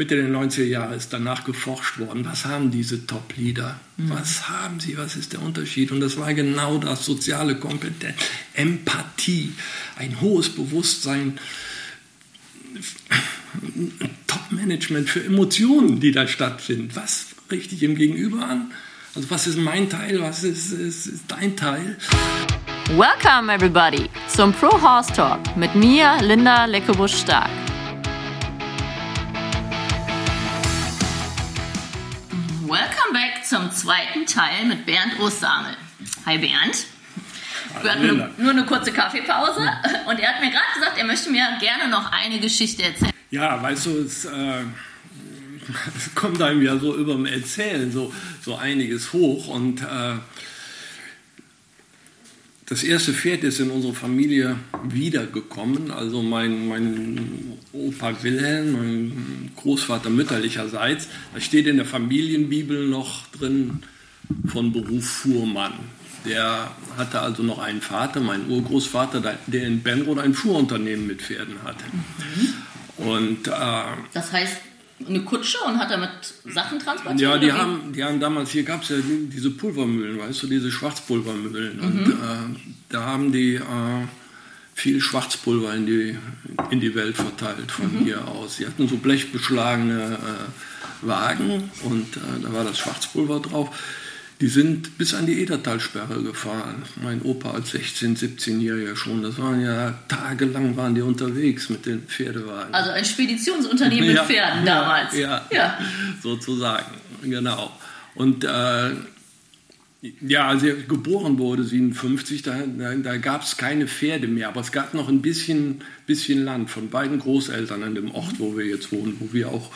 Mitte der 90er Jahre ist danach geforscht worden, was haben diese Top-Leader? Mhm. Was haben sie? Was ist der Unterschied? Und das war genau das, soziale Kompetenz, Empathie, ein hohes Bewusstsein, Top-Management für Emotionen, die da stattfinden. Was richte ich im Gegenüber an? Also was ist mein Teil, was ist, ist, ist dein Teil? Welcome everybody zum Pro Horse Talk mit mir, Linda Leckebusch-Stark. Zweiten Teil mit Bernd Osterhamel. Hi Bernd. Wir hatten nur, nur eine kurze Kaffeepause und er hat mir gerade gesagt, er möchte mir gerne noch eine Geschichte erzählen. Ja, weißt du, es, äh, es kommt einem ja so über dem Erzählen so, so einiges hoch und äh, das erste Pferd ist in unserer Familie wiedergekommen. Also mein, mein Opa Wilhelm, mein Großvater mütterlicherseits, da steht in der Familienbibel noch drin von Beruf Fuhrmann. Der hatte also noch einen Vater, mein Urgroßvater, der in Benrod ein Fuhrunternehmen mit Pferden hatte. Mhm. Und, äh, das heißt, eine Kutsche und hat damit Sachen transportiert? Ja, die haben, die haben damals, hier gab es ja diese Pulvermühlen, weißt du, diese Schwarzpulvermühlen. Mhm. Und äh, da haben die äh, viel Schwarzpulver in die, in die Welt verteilt von mhm. hier aus. Sie hatten so blechbeschlagene äh, Wagen und äh, da war das Schwarzpulver drauf. Die sind bis an die Edertalsperre gefahren. Mein Opa als 16-, 17-Jähriger schon. Das waren ja tagelang waren die unterwegs mit den Pferdewagen. Also ein Speditionsunternehmen ja, mit Pferden damals. Ja, ja, sozusagen. Genau. Und äh, ja, als er geboren wurde, 57, da, da, da gab es keine Pferde mehr, aber es gab noch ein bisschen, bisschen Land von beiden Großeltern an dem Ort, wo wir jetzt wohnen, wo wir auch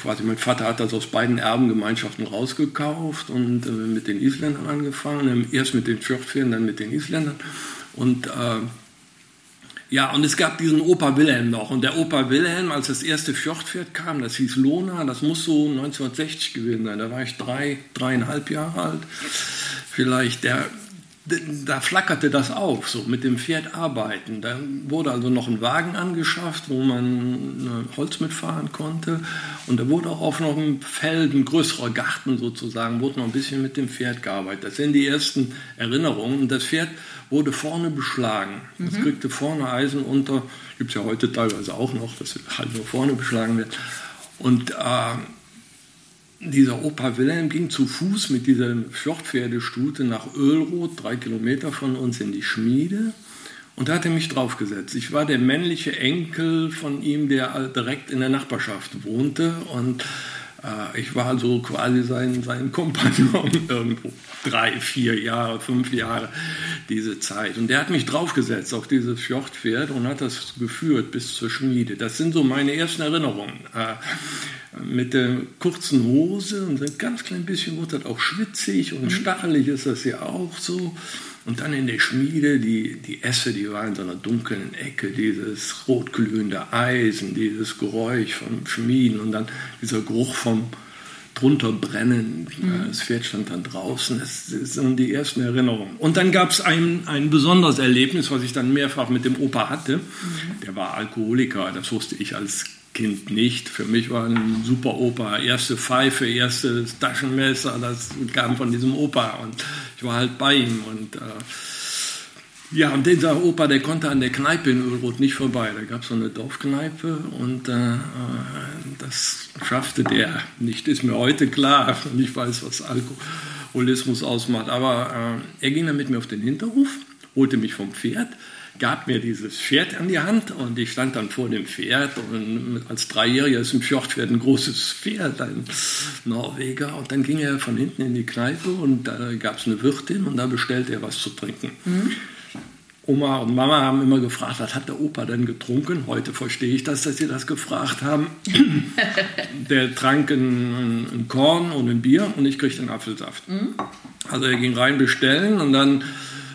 quasi mein Vater hat das aus beiden Erbengemeinschaften rausgekauft und äh, mit den Isländern angefangen, erst mit den Fjordpferden, dann mit den Isländern und äh, ja, und es gab diesen Opa Wilhelm noch. Und der Opa Wilhelm, als das erste Fjordpferd kam, das hieß Lona, das muss so 1960 gewesen sein. Da war ich drei, dreieinhalb Jahre alt. Vielleicht der da flackerte das auf, so mit dem Pferd arbeiten. Da wurde also noch ein Wagen angeschafft, wo man Holz mitfahren konnte. Und da wurde auch auf noch einem Feld, ein größerer Garten sozusagen, wurde noch ein bisschen mit dem Pferd gearbeitet. Das sind die ersten Erinnerungen. Und das Pferd wurde vorne beschlagen. Das mhm. kriegte vorne Eisen unter. Gibt es ja heute teilweise auch noch, dass halt nur vorne beschlagen wird. Und äh, dieser Opa Wilhelm ging zu Fuß mit dieser Fjordpferdestute nach Ölroth, drei Kilometer von uns in die Schmiede. Und da hat er mich draufgesetzt. Ich war der männliche Enkel von ihm, der direkt in der Nachbarschaft wohnte. Und äh, ich war so quasi sein, sein Kompagnon irgendwo. Drei, vier Jahre, fünf Jahre, diese Zeit. Und der hat mich draufgesetzt auf dieses Fjordpferd und hat das geführt bis zur Schmiede. Das sind so meine ersten Erinnerungen. Äh, mit der kurzen Hose und ein ganz klein bisschen wird das auch schwitzig und mhm. stachelig ist das ja auch so. Und dann in der Schmiede, die, die Esse, die war in so einer dunklen Ecke, dieses rotglühende Eisen, dieses Geräusch vom Schmieden und dann dieser Geruch vom drunter brennen. Mhm. Das Pferd stand dann draußen. Das, sind die ersten Erinnerungen. Und dann gab es ein, ein besonderes Erlebnis, was ich dann mehrfach mit dem Opa hatte. Mhm. Der war Alkoholiker, das wusste ich als Kind nicht. Für mich war ein super Opa. Erste Pfeife, erstes Taschenmesser, das kam von diesem Opa. Und ich war halt bei ihm. Und äh, ja, und dieser Opa, der konnte an der Kneipe in Ölroth nicht vorbei. Da gab es so eine Dorfkneipe und äh, äh, das schaffte der nicht. Ist mir heute klar. Und ich weiß, was Alkoholismus ausmacht. Aber äh, er ging dann mit mir auf den Hinterhof, holte mich vom Pferd gab mir dieses Pferd an die Hand und ich stand dann vor dem Pferd und als Dreijähriger ist ein Fjordpferd ein großes Pferd, ein Norweger und dann ging er von hinten in die Kneipe und da gab es eine Wirtin und da bestellte er was zu trinken. Mhm. Oma und Mama haben immer gefragt, was hat der Opa denn getrunken? Heute verstehe ich das, dass sie das gefragt haben. der trank ein, ein, Korn und ein Bier und ich kriegte einen Apfelsaft. Mhm. Also er ging rein bestellen und dann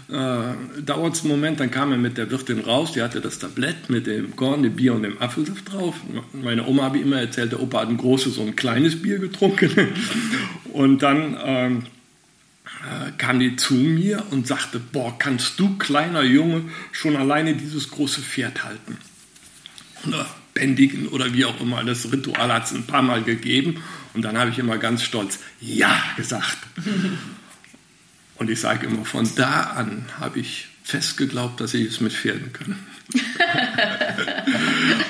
äh, dauert es einen Moment, dann kam er mit der Wirtin raus, die hatte das Tablett mit dem Korn, dem Bier und dem Apfelsaft drauf. Meine Oma habe ich immer erzählt, der Opa hat ein großes und ein kleines Bier getrunken. Und dann ähm, äh, kam die zu mir und sagte, boah, kannst du, kleiner Junge, schon alleine dieses große Pferd halten? Und da bändigen oder wie auch immer. Das Ritual hat es ein paar Mal gegeben und dann habe ich immer ganz stolz Ja gesagt. und ich sage immer, von da an habe ich fest geglaubt, dass ich es mit Pferden kann.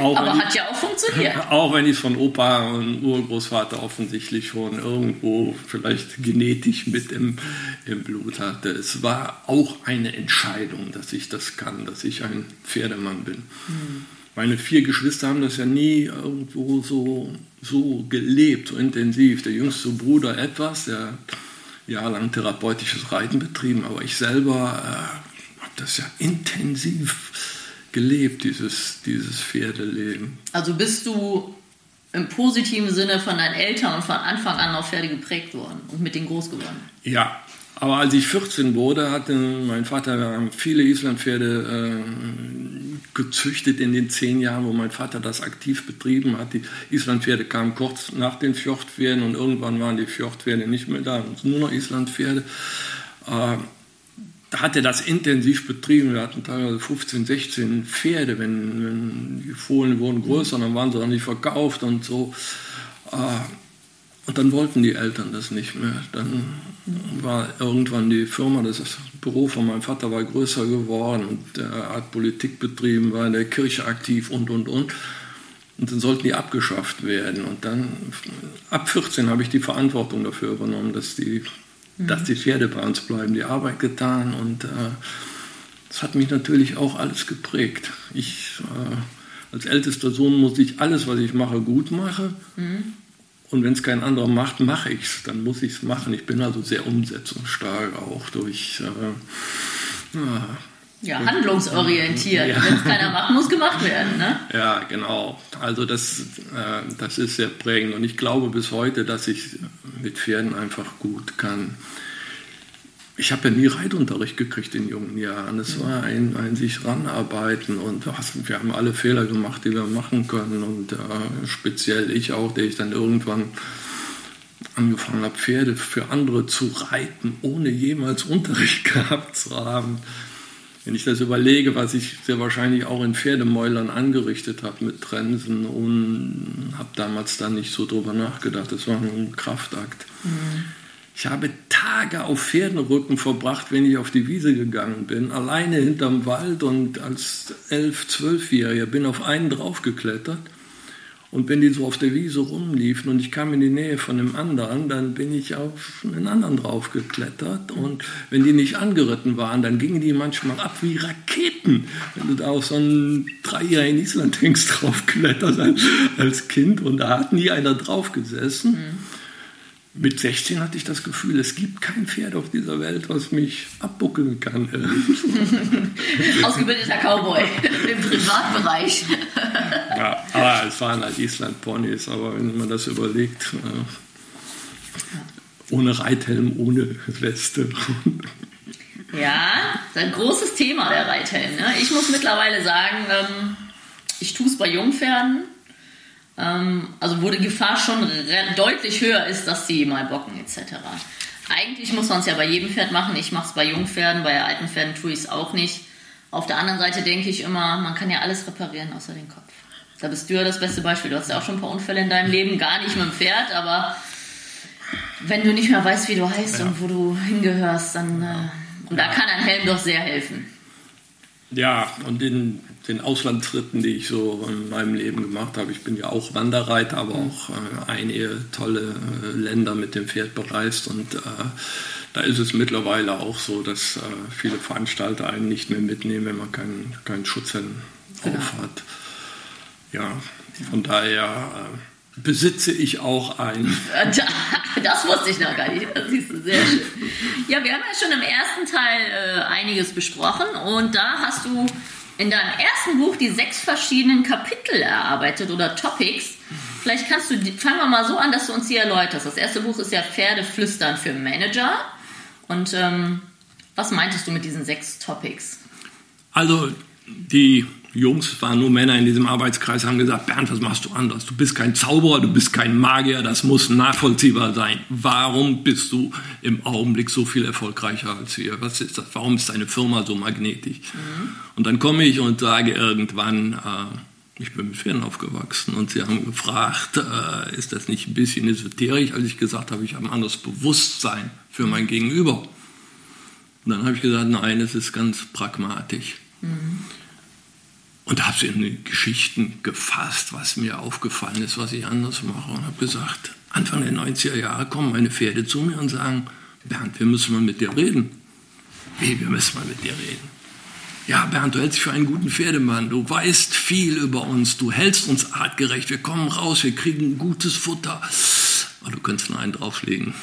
Auch Aber hat ja auch funktioniert. Auch wenn ich es von Opa und Urgroßvater offensichtlich schon irgendwo vielleicht genetisch mit im, im Blut hatte. Es war auch eine Entscheidung, dass ich das kann, dass ich ein Pferdemann bin. Hm. Meine vier Geschwister haben das ja nie irgendwo so, so gelebt, so intensiv. Der jüngste Bruder etwas, der jahrelang therapeutisches Reiten betrieben, aber ich selber äh, habe das ja intensiv gelebt, dieses, dieses Pferdeleben. Also bist du im positiven Sinne von deinen Eltern und von Anfang an auf Pferde geprägt worden und mit denen groß geworden? Ja, aber als ich 14 wurde, hatte mein Vater viele Islandpferde äh, gezüchtet in den zehn Jahren, wo mein Vater das aktiv betrieben hat. Die Islandpferde kamen kurz nach den Fjordpferden und irgendwann waren die Fjordpferde nicht mehr da, nur noch Islandpferde. Äh, da hat er das intensiv betrieben. Wir hatten teilweise 15, 16 Pferde. Wenn, wenn die Fohlen wurden größer, dann waren sie dann nicht verkauft und so. Äh, und dann wollten die Eltern das nicht mehr. Dann war irgendwann die Firma, das Büro von meinem Vater war größer geworden und er hat Politik betrieben, war in der Kirche aktiv und, und, und. Und dann sollten die abgeschafft werden. Und dann, ab 14 habe ich die Verantwortung dafür übernommen, dass die dass die Pferde bei uns bleiben, die Arbeit getan und äh, das hat mich natürlich auch alles geprägt. Ich äh, als ältester Sohn muss ich alles, was ich mache, gut machen. Mhm. Und wenn es kein anderer macht, mache ich es. Dann muss ich es machen. Ich bin also sehr umsetzungsstark auch durch. Äh, ja, handlungsorientiert. Ja. Wenn es keiner macht, muss gemacht werden. Ne? Ja, genau. Also das, äh, das ist sehr prägend. Und ich glaube bis heute, dass ich mit Pferden einfach gut kann. Ich habe ja nie Reitunterricht gekriegt in jungen Jahren. Es mhm. war ein, ein sich ranarbeiten und wir haben alle Fehler gemacht, die wir machen können. Und äh, speziell ich auch, der ich dann irgendwann angefangen habe, Pferde für andere zu reiten, ohne jemals Unterricht gehabt zu haben. Wenn ich das überlege, was ich sehr wahrscheinlich auch in Pferdemäulern angerichtet habe mit Trensen und habe damals da nicht so drüber nachgedacht. Das war ein Kraftakt. Mhm. Ich habe Tage auf Pferdenrücken verbracht, wenn ich auf die Wiese gegangen bin, alleine hinterm Wald und als elf, zwölfjähriger bin auf einen draufgeklettert und wenn die so auf der Wiese rumliefen und ich kam in die Nähe von einem anderen, dann bin ich auf einen anderen draufgeklettert. Und wenn die nicht angeritten waren, dann gingen die manchmal ab wie Raketen. Wenn du da auf so einen Dreijährigen in Island hängst, draufkletterst als Kind. Und da hat nie einer drauf gesessen. Mhm. Mit 16 hatte ich das Gefühl, es gibt kein Pferd auf dieser Welt, was mich abbuckeln kann. Ausgebildeter Cowboy im Privatbereich. ja, aber es waren halt Island-Ponys, aber wenn man das überlegt, äh, ohne Reithelm, ohne Weste. ja, das ist ein großes Thema, der Reithelm. Ne? Ich muss mittlerweile sagen, ähm, ich tue es bei Jungpferden also wo die Gefahr schon deutlich höher ist, dass sie mal bocken etc. Eigentlich muss man es ja bei jedem Pferd machen. Ich mache es bei Jungpferden, bei alten Pferden tue ich es auch nicht. Auf der anderen Seite denke ich immer, man kann ja alles reparieren außer den Kopf. Da bist du ja das beste Beispiel. Du hast ja auch schon ein paar Unfälle in deinem Leben, gar nicht mit dem Pferd, aber wenn du nicht mehr weißt, wie du heißt ja. und wo du hingehörst, dann äh, und da kann ein Helm doch sehr helfen. Ja, und in den Auslandstritten, die ich so in meinem Leben gemacht habe, ich bin ja auch Wanderreiter, aber mhm. auch äh, einige tolle äh, Länder mit dem Pferd bereist und äh, da ist es mittlerweile auch so, dass äh, viele Veranstalter einen nicht mehr mitnehmen, wenn man keinen, keinen Schutzhelm genau. auf hat. Ja, von daher äh, besitze ich auch einen. Das wusste ich noch gar nicht. Das siehst du sehr schön. Ja, wir haben ja schon im ersten Teil äh, einiges besprochen und da hast du in deinem ersten Buch die sechs verschiedenen Kapitel erarbeitet oder Topics. Vielleicht kannst du, fangen wir mal so an, dass du uns hier erläuterst. Das erste Buch ist ja Pferdeflüstern für Manager. Und ähm, was meintest du mit diesen sechs Topics? Also die Jungs, waren nur Männer in diesem Arbeitskreis, haben gesagt, Bernd, was machst du anders? Du bist kein Zauberer, du bist kein Magier, das muss nachvollziehbar sein. Warum bist du im Augenblick so viel erfolgreicher als wir? Was ist das? Warum ist deine Firma so magnetisch? Mhm. Und dann komme ich und sage irgendwann, äh, Ich bin mit Pferden aufgewachsen und sie haben gefragt, äh, ist das nicht ein bisschen esoterisch, als ich gesagt habe, ich habe ein anderes Bewusstsein für mein Gegenüber. Und dann habe ich gesagt, nein, es ist ganz pragmatisch. Mhm. Und habe sie in Geschichten gefasst, was mir aufgefallen ist, was ich anders mache. Und habe gesagt, Anfang der 90er Jahre kommen meine Pferde zu mir und sagen, Bernd, wir müssen mal mit dir reden. Wie, wir müssen mal mit dir reden. Ja, Bernd, du hältst dich für einen guten Pferdemann. Du weißt viel über uns. Du hältst uns artgerecht. Wir kommen raus. Wir kriegen gutes Futter. Aber du kannst nur einen drauflegen.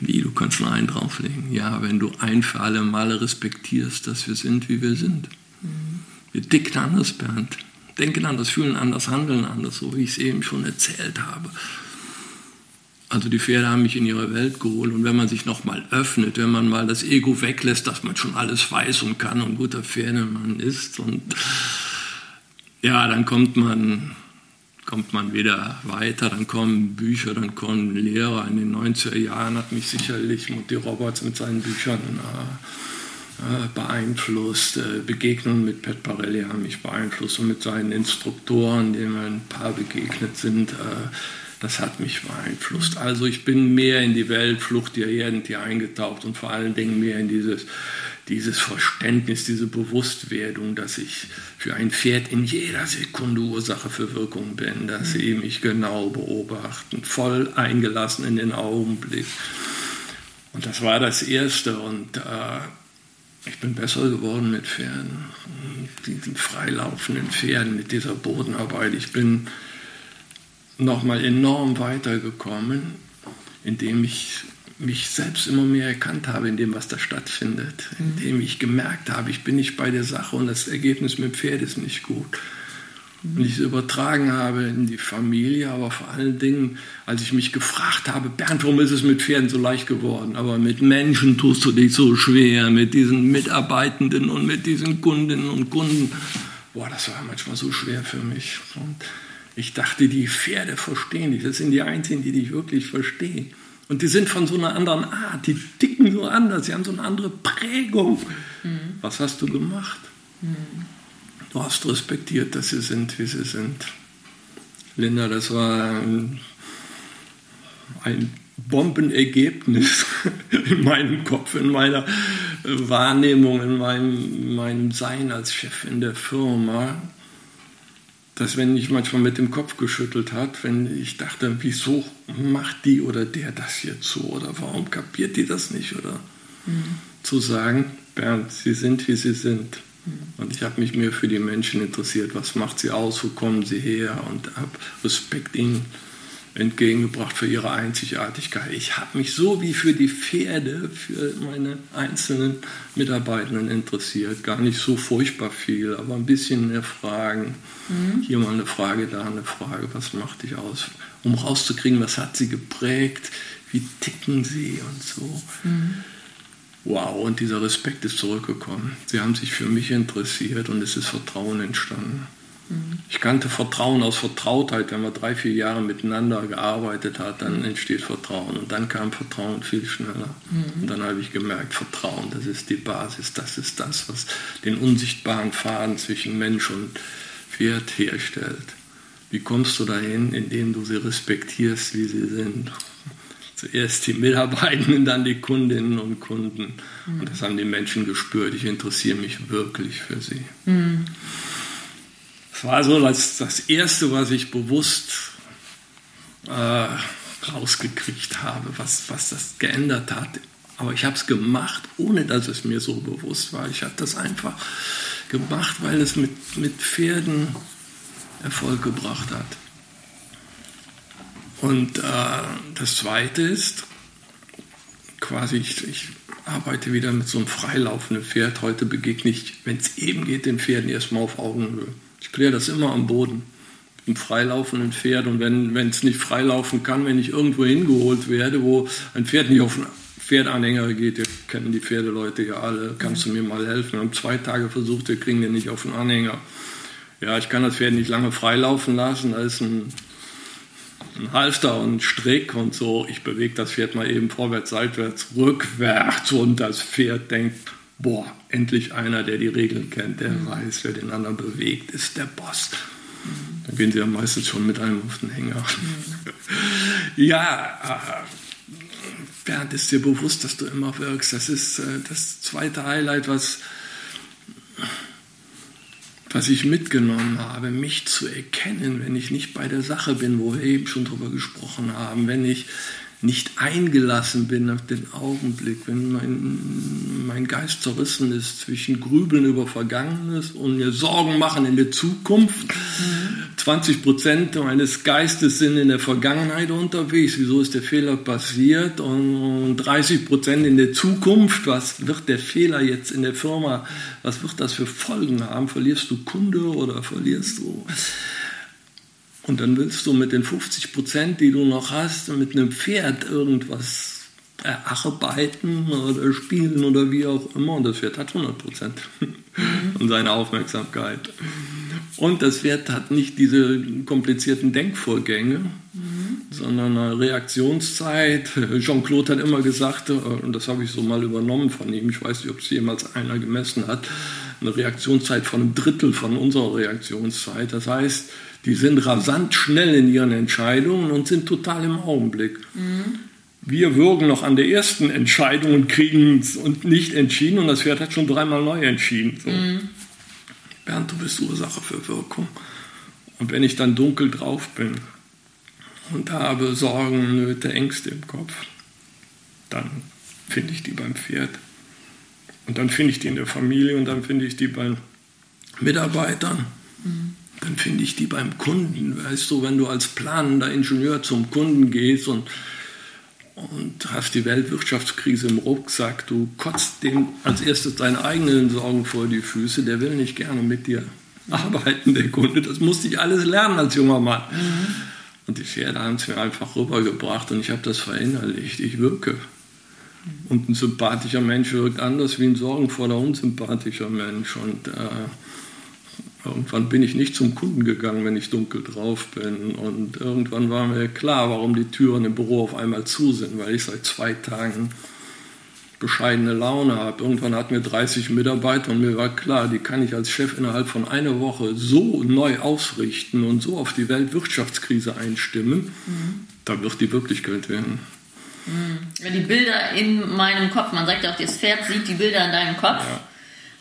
Wie, du kannst nur einen drauflegen? Ja, wenn du ein für alle Male respektierst, dass wir sind, wie wir sind. Wir dicken anders, Bernd. Denken anders, fühlen anders, handeln anders, so wie ich es eben schon erzählt habe. Also die Pferde haben mich in ihre Welt geholt und wenn man sich nochmal öffnet, wenn man mal das Ego weglässt, dass man schon alles weiß und kann und guter Pferdemann ist und ja, dann kommt man, kommt man wieder weiter, dann kommen Bücher, dann kommen Lehrer. In den 90er Jahren hat mich sicherlich Mutti Roberts mit seinen Büchern äh, beeinflusst. Äh, Begegnungen mit Pat Barelli haben mich beeinflusst und mit seinen Instruktoren, denen wir ein paar begegnet sind. Äh, das hat mich beeinflusst. Also ich bin mehr in die Weltflucht der Erdentier eingetaucht und vor allen Dingen mehr in dieses, dieses Verständnis, diese Bewusstwerdung, dass ich für ein Pferd in jeder Sekunde Ursache für Wirkung bin, dass sie mich genau beobachten, voll eingelassen in den Augenblick. Und das war das Erste und äh, ich bin besser geworden mit Pferden, mit den freilaufenden Pferden, mit dieser Bodenarbeit. Ich bin nochmal enorm weitergekommen, indem ich mich selbst immer mehr erkannt habe in dem, was da stattfindet, mhm. indem ich gemerkt habe, ich bin nicht bei der Sache und das Ergebnis mit dem Pferd ist nicht gut. Und ich es übertragen habe in die Familie, aber vor allen Dingen, als ich mich gefragt habe, Bernd, warum ist es mit Pferden so leicht geworden? Aber mit Menschen tust du dich so schwer, mit diesen Mitarbeitenden und mit diesen Kundinnen und Kunden. Boah, das war manchmal so schwer für mich. Und ich dachte, die Pferde verstehen dich. Das sind die Einzigen, die dich wirklich verstehen. Und die sind von so einer anderen Art. Die ticken so anders. Sie haben so eine andere Prägung. Mhm. Was hast du gemacht? Mhm. Du hast respektiert, dass sie sind, wie sie sind. Linda, das war ein, ein Bombenergebnis in meinem Kopf, in meiner Wahrnehmung, in meinem, meinem Sein als Chef in der Firma dass wenn ich manchmal mit dem Kopf geschüttelt hat, wenn ich dachte, wieso macht die oder der das jetzt so oder warum kapiert die das nicht oder mhm. zu sagen, Bernd, sie sind wie sie sind. Und ich habe mich mehr für die Menschen interessiert, was macht sie aus, wo kommen sie her und habe Respekt ihnen entgegengebracht für ihre Einzigartigkeit. Ich habe mich so wie für die Pferde, für meine einzelnen Mitarbeitenden interessiert. Gar nicht so furchtbar viel, aber ein bisschen mehr Fragen. Mhm. Hier mal eine Frage, da eine Frage. Was macht dich aus? Um rauszukriegen, was hat sie geprägt? Wie ticken sie und so. Mhm. Wow, und dieser Respekt ist zurückgekommen. Sie haben sich für mich interessiert und es ist Vertrauen entstanden. Ich kannte Vertrauen aus Vertrautheit. Wenn man drei, vier Jahre miteinander gearbeitet hat, dann entsteht Vertrauen. Und dann kam Vertrauen viel schneller. Mhm. Und dann habe ich gemerkt, Vertrauen, das ist die Basis, das ist das, was den unsichtbaren Faden zwischen Mensch und Pferd herstellt. Wie kommst du dahin, indem du sie respektierst, wie sie sind? Zuerst die Mitarbeitenden, dann die Kundinnen und Kunden. Mhm. Und das haben die Menschen gespürt. Ich interessiere mich wirklich für sie. Mhm. Es war so das, das Erste, was ich bewusst äh, rausgekriegt habe, was, was das geändert hat. Aber ich habe es gemacht, ohne dass es mir so bewusst war. Ich habe das einfach gemacht, weil es mit, mit Pferden Erfolg gebracht hat. Und äh, das Zweite ist, quasi, ich, ich, arbeite wieder mit so einem freilaufenden Pferd. Heute begegne ich, wenn es eben geht, den Pferden erstmal auf Augenhöhe. Ich kläre das immer am Boden. Im freilaufenden Pferd und wenn es nicht freilaufen kann, wenn ich irgendwo hingeholt werde, wo ein Pferd nicht auf einen Pferdanhänger geht, wir kennen die Pferdeleute ja alle, kannst du mir mal helfen? Wir haben zwei Tage versucht, wir kriegen den nicht auf den Anhänger. Ja, ich kann das Pferd nicht lange freilaufen lassen, da ist ein, ein Halfter und ein Strick und so. Ich bewege das Pferd mal eben vorwärts, seitwärts, rückwärts und das Pferd denkt, boah, endlich einer, der die Regeln kennt, der mhm. weiß, wer den anderen bewegt, ist der Boss. Dann gehen sie ja meistens schon mit einem auf den Hänger. Mhm. ja, äh, Bernd, ist dir bewusst, dass du immer wirkst. Das ist äh, das zweite Highlight, was, was ich mitgenommen habe, mich zu erkennen, wenn ich nicht bei der Sache bin, wo wir eben schon drüber gesprochen haben, wenn ich nicht eingelassen bin auf den Augenblick, wenn mein, mein Geist zerrissen ist zwischen Grübeln über Vergangenes und mir Sorgen machen in der Zukunft. Mhm. 20 Prozent meines Geistes sind in der Vergangenheit unterwegs. Wieso ist der Fehler passiert? Und 30 Prozent in der Zukunft. Was wird der Fehler jetzt in der Firma? Was wird das für Folgen haben? Verlierst du Kunde oder verlierst du und dann willst du mit den 50 Prozent, die du noch hast, mit einem Pferd irgendwas erarbeiten oder spielen oder wie auch immer. Und das Pferd hat 100 Prozent von seiner Aufmerksamkeit. Und das Pferd hat nicht diese komplizierten Denkvorgänge, mhm. sondern eine Reaktionszeit. Jean-Claude hat immer gesagt, und das habe ich so mal übernommen von ihm, ich weiß nicht, ob es jemals einer gemessen hat, eine Reaktionszeit von einem Drittel von unserer Reaktionszeit. Das heißt, die sind rasant schnell in ihren Entscheidungen und sind total im Augenblick. Mhm. Wir würgen noch an der ersten Entscheidung und kriegen es und nicht entschieden und das Pferd hat schon dreimal neu entschieden. So. Mhm. Bernd, du bist Ursache für Wirkung. Und wenn ich dann dunkel drauf bin und habe Sorgen, Nöte, Ängste im Kopf, dann finde ich die beim Pferd. Und dann finde ich die in der Familie und dann finde ich die bei Mitarbeitern. Mhm dann finde ich die beim Kunden. Weißt du, wenn du als planender Ingenieur zum Kunden gehst und, und hast die Weltwirtschaftskrise im Rucksack, du kotzt dem als erstes deine eigenen Sorgen vor die Füße, der will nicht gerne mit dir arbeiten, der Kunde. Das musste ich alles lernen als junger Mann. Mhm. Und die Pferde haben es mir einfach rübergebracht und ich habe das verinnerlicht. Ich wirke. Und ein sympathischer Mensch wirkt anders wie ein sorgenvoller, unsympathischer Mensch. Und äh, Irgendwann bin ich nicht zum Kunden gegangen, wenn ich dunkel drauf bin. Und irgendwann war mir klar, warum die Türen im Büro auf einmal zu sind, weil ich seit zwei Tagen bescheidene Laune habe. Irgendwann hatten wir 30 Mitarbeiter und mir war klar, die kann ich als Chef innerhalb von einer Woche so neu ausrichten und so auf die Weltwirtschaftskrise einstimmen, mhm. da wird die Wirklichkeit werden. Mhm. Die Bilder in meinem Kopf, man sagt ja auch, das Pferd sieht die Bilder in deinem Kopf. Ja.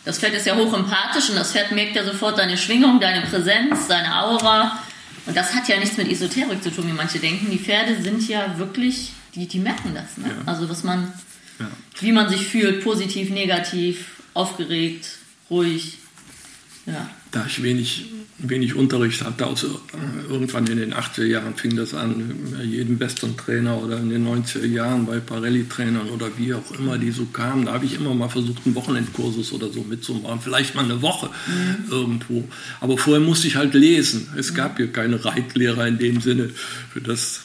Das Pferd ist ja hoch empathisch und das Pferd merkt ja sofort deine Schwingung, deine Präsenz, deine Aura. Und das hat ja nichts mit Esoterik zu tun, wie manche denken. Die Pferde sind ja wirklich, die, die merken das. Ne? Ja. Also was man, ja. wie man sich fühlt, positiv, negativ, aufgeregt, ruhig. Ja. Da ich wenig wenig Unterricht hatte. Also irgendwann in den 80er Jahren fing das an, jedem Western-Trainer oder in den 90er Jahren bei Parelli-Trainern oder wie auch immer, die so kamen. Da habe ich immer mal versucht, einen Wochenendkursus oder so mitzumachen. Vielleicht mal eine Woche mhm. irgendwo. Aber vorher musste ich halt lesen. Es mhm. gab hier keine Reitlehrer in dem Sinne für das.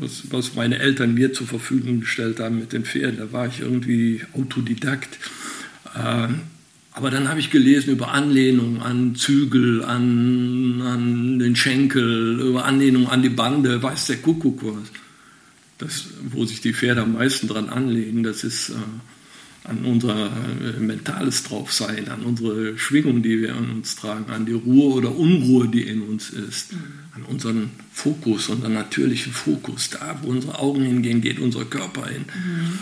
Was, was meine Eltern mir zur Verfügung gestellt haben mit den Pferden, da war ich irgendwie Autodidakt. Aber dann habe ich gelesen über Anlehnung an Zügel, an, an den Schenkel, über Anlehnung an die Bande, weiß der Kuckuck was. Das, wo sich die Pferde am meisten dran anlehnen, das ist äh, an unser äh, mentales Draufsein, an unsere Schwingung, die wir an uns tragen, an die Ruhe oder Unruhe, die in uns ist, mhm. an unseren Fokus, unseren natürlichen Fokus. Da, wo unsere Augen hingehen, geht unser Körper hin. Mhm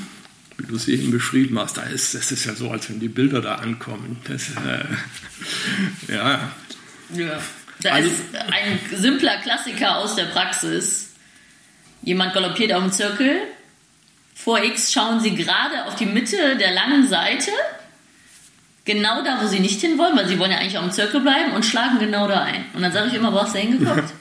wie du es eben beschrieben hast, da ist, das ist ja so, als wenn die Bilder da ankommen. Das, äh, ja. ja. Da also, ist ein simpler Klassiker aus der Praxis. Jemand galoppiert auf dem Zirkel. Vor X schauen sie gerade auf die Mitte der langen Seite. Genau da, wo sie nicht hinwollen, weil sie wollen ja eigentlich auf dem Zirkel bleiben und schlagen genau da ein. Und dann sage ich immer, wo hast du hingeguckt?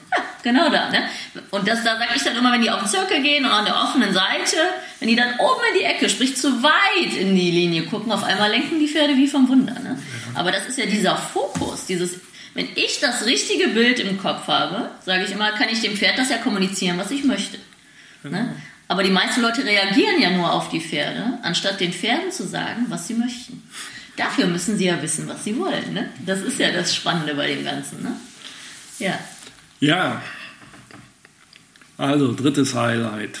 Genau da. Ne? Und das, da sage ich dann immer, wenn die auf den Zirkel gehen und an der offenen Seite, wenn die dann oben in die Ecke, sprich zu weit in die Linie gucken, auf einmal lenken die Pferde wie vom Wunder. Ne? Aber das ist ja dieser Fokus, dieses, wenn ich das richtige Bild im Kopf habe, sage ich immer, kann ich dem Pferd das ja kommunizieren, was ich möchte. Ne? Genau. Aber die meisten Leute reagieren ja nur auf die Pferde, anstatt den Pferden zu sagen, was sie möchten. Dafür müssen sie ja wissen, was sie wollen. Ne? Das ist ja das Spannende bei dem Ganzen. Ne? Ja. Ja, also drittes Highlight.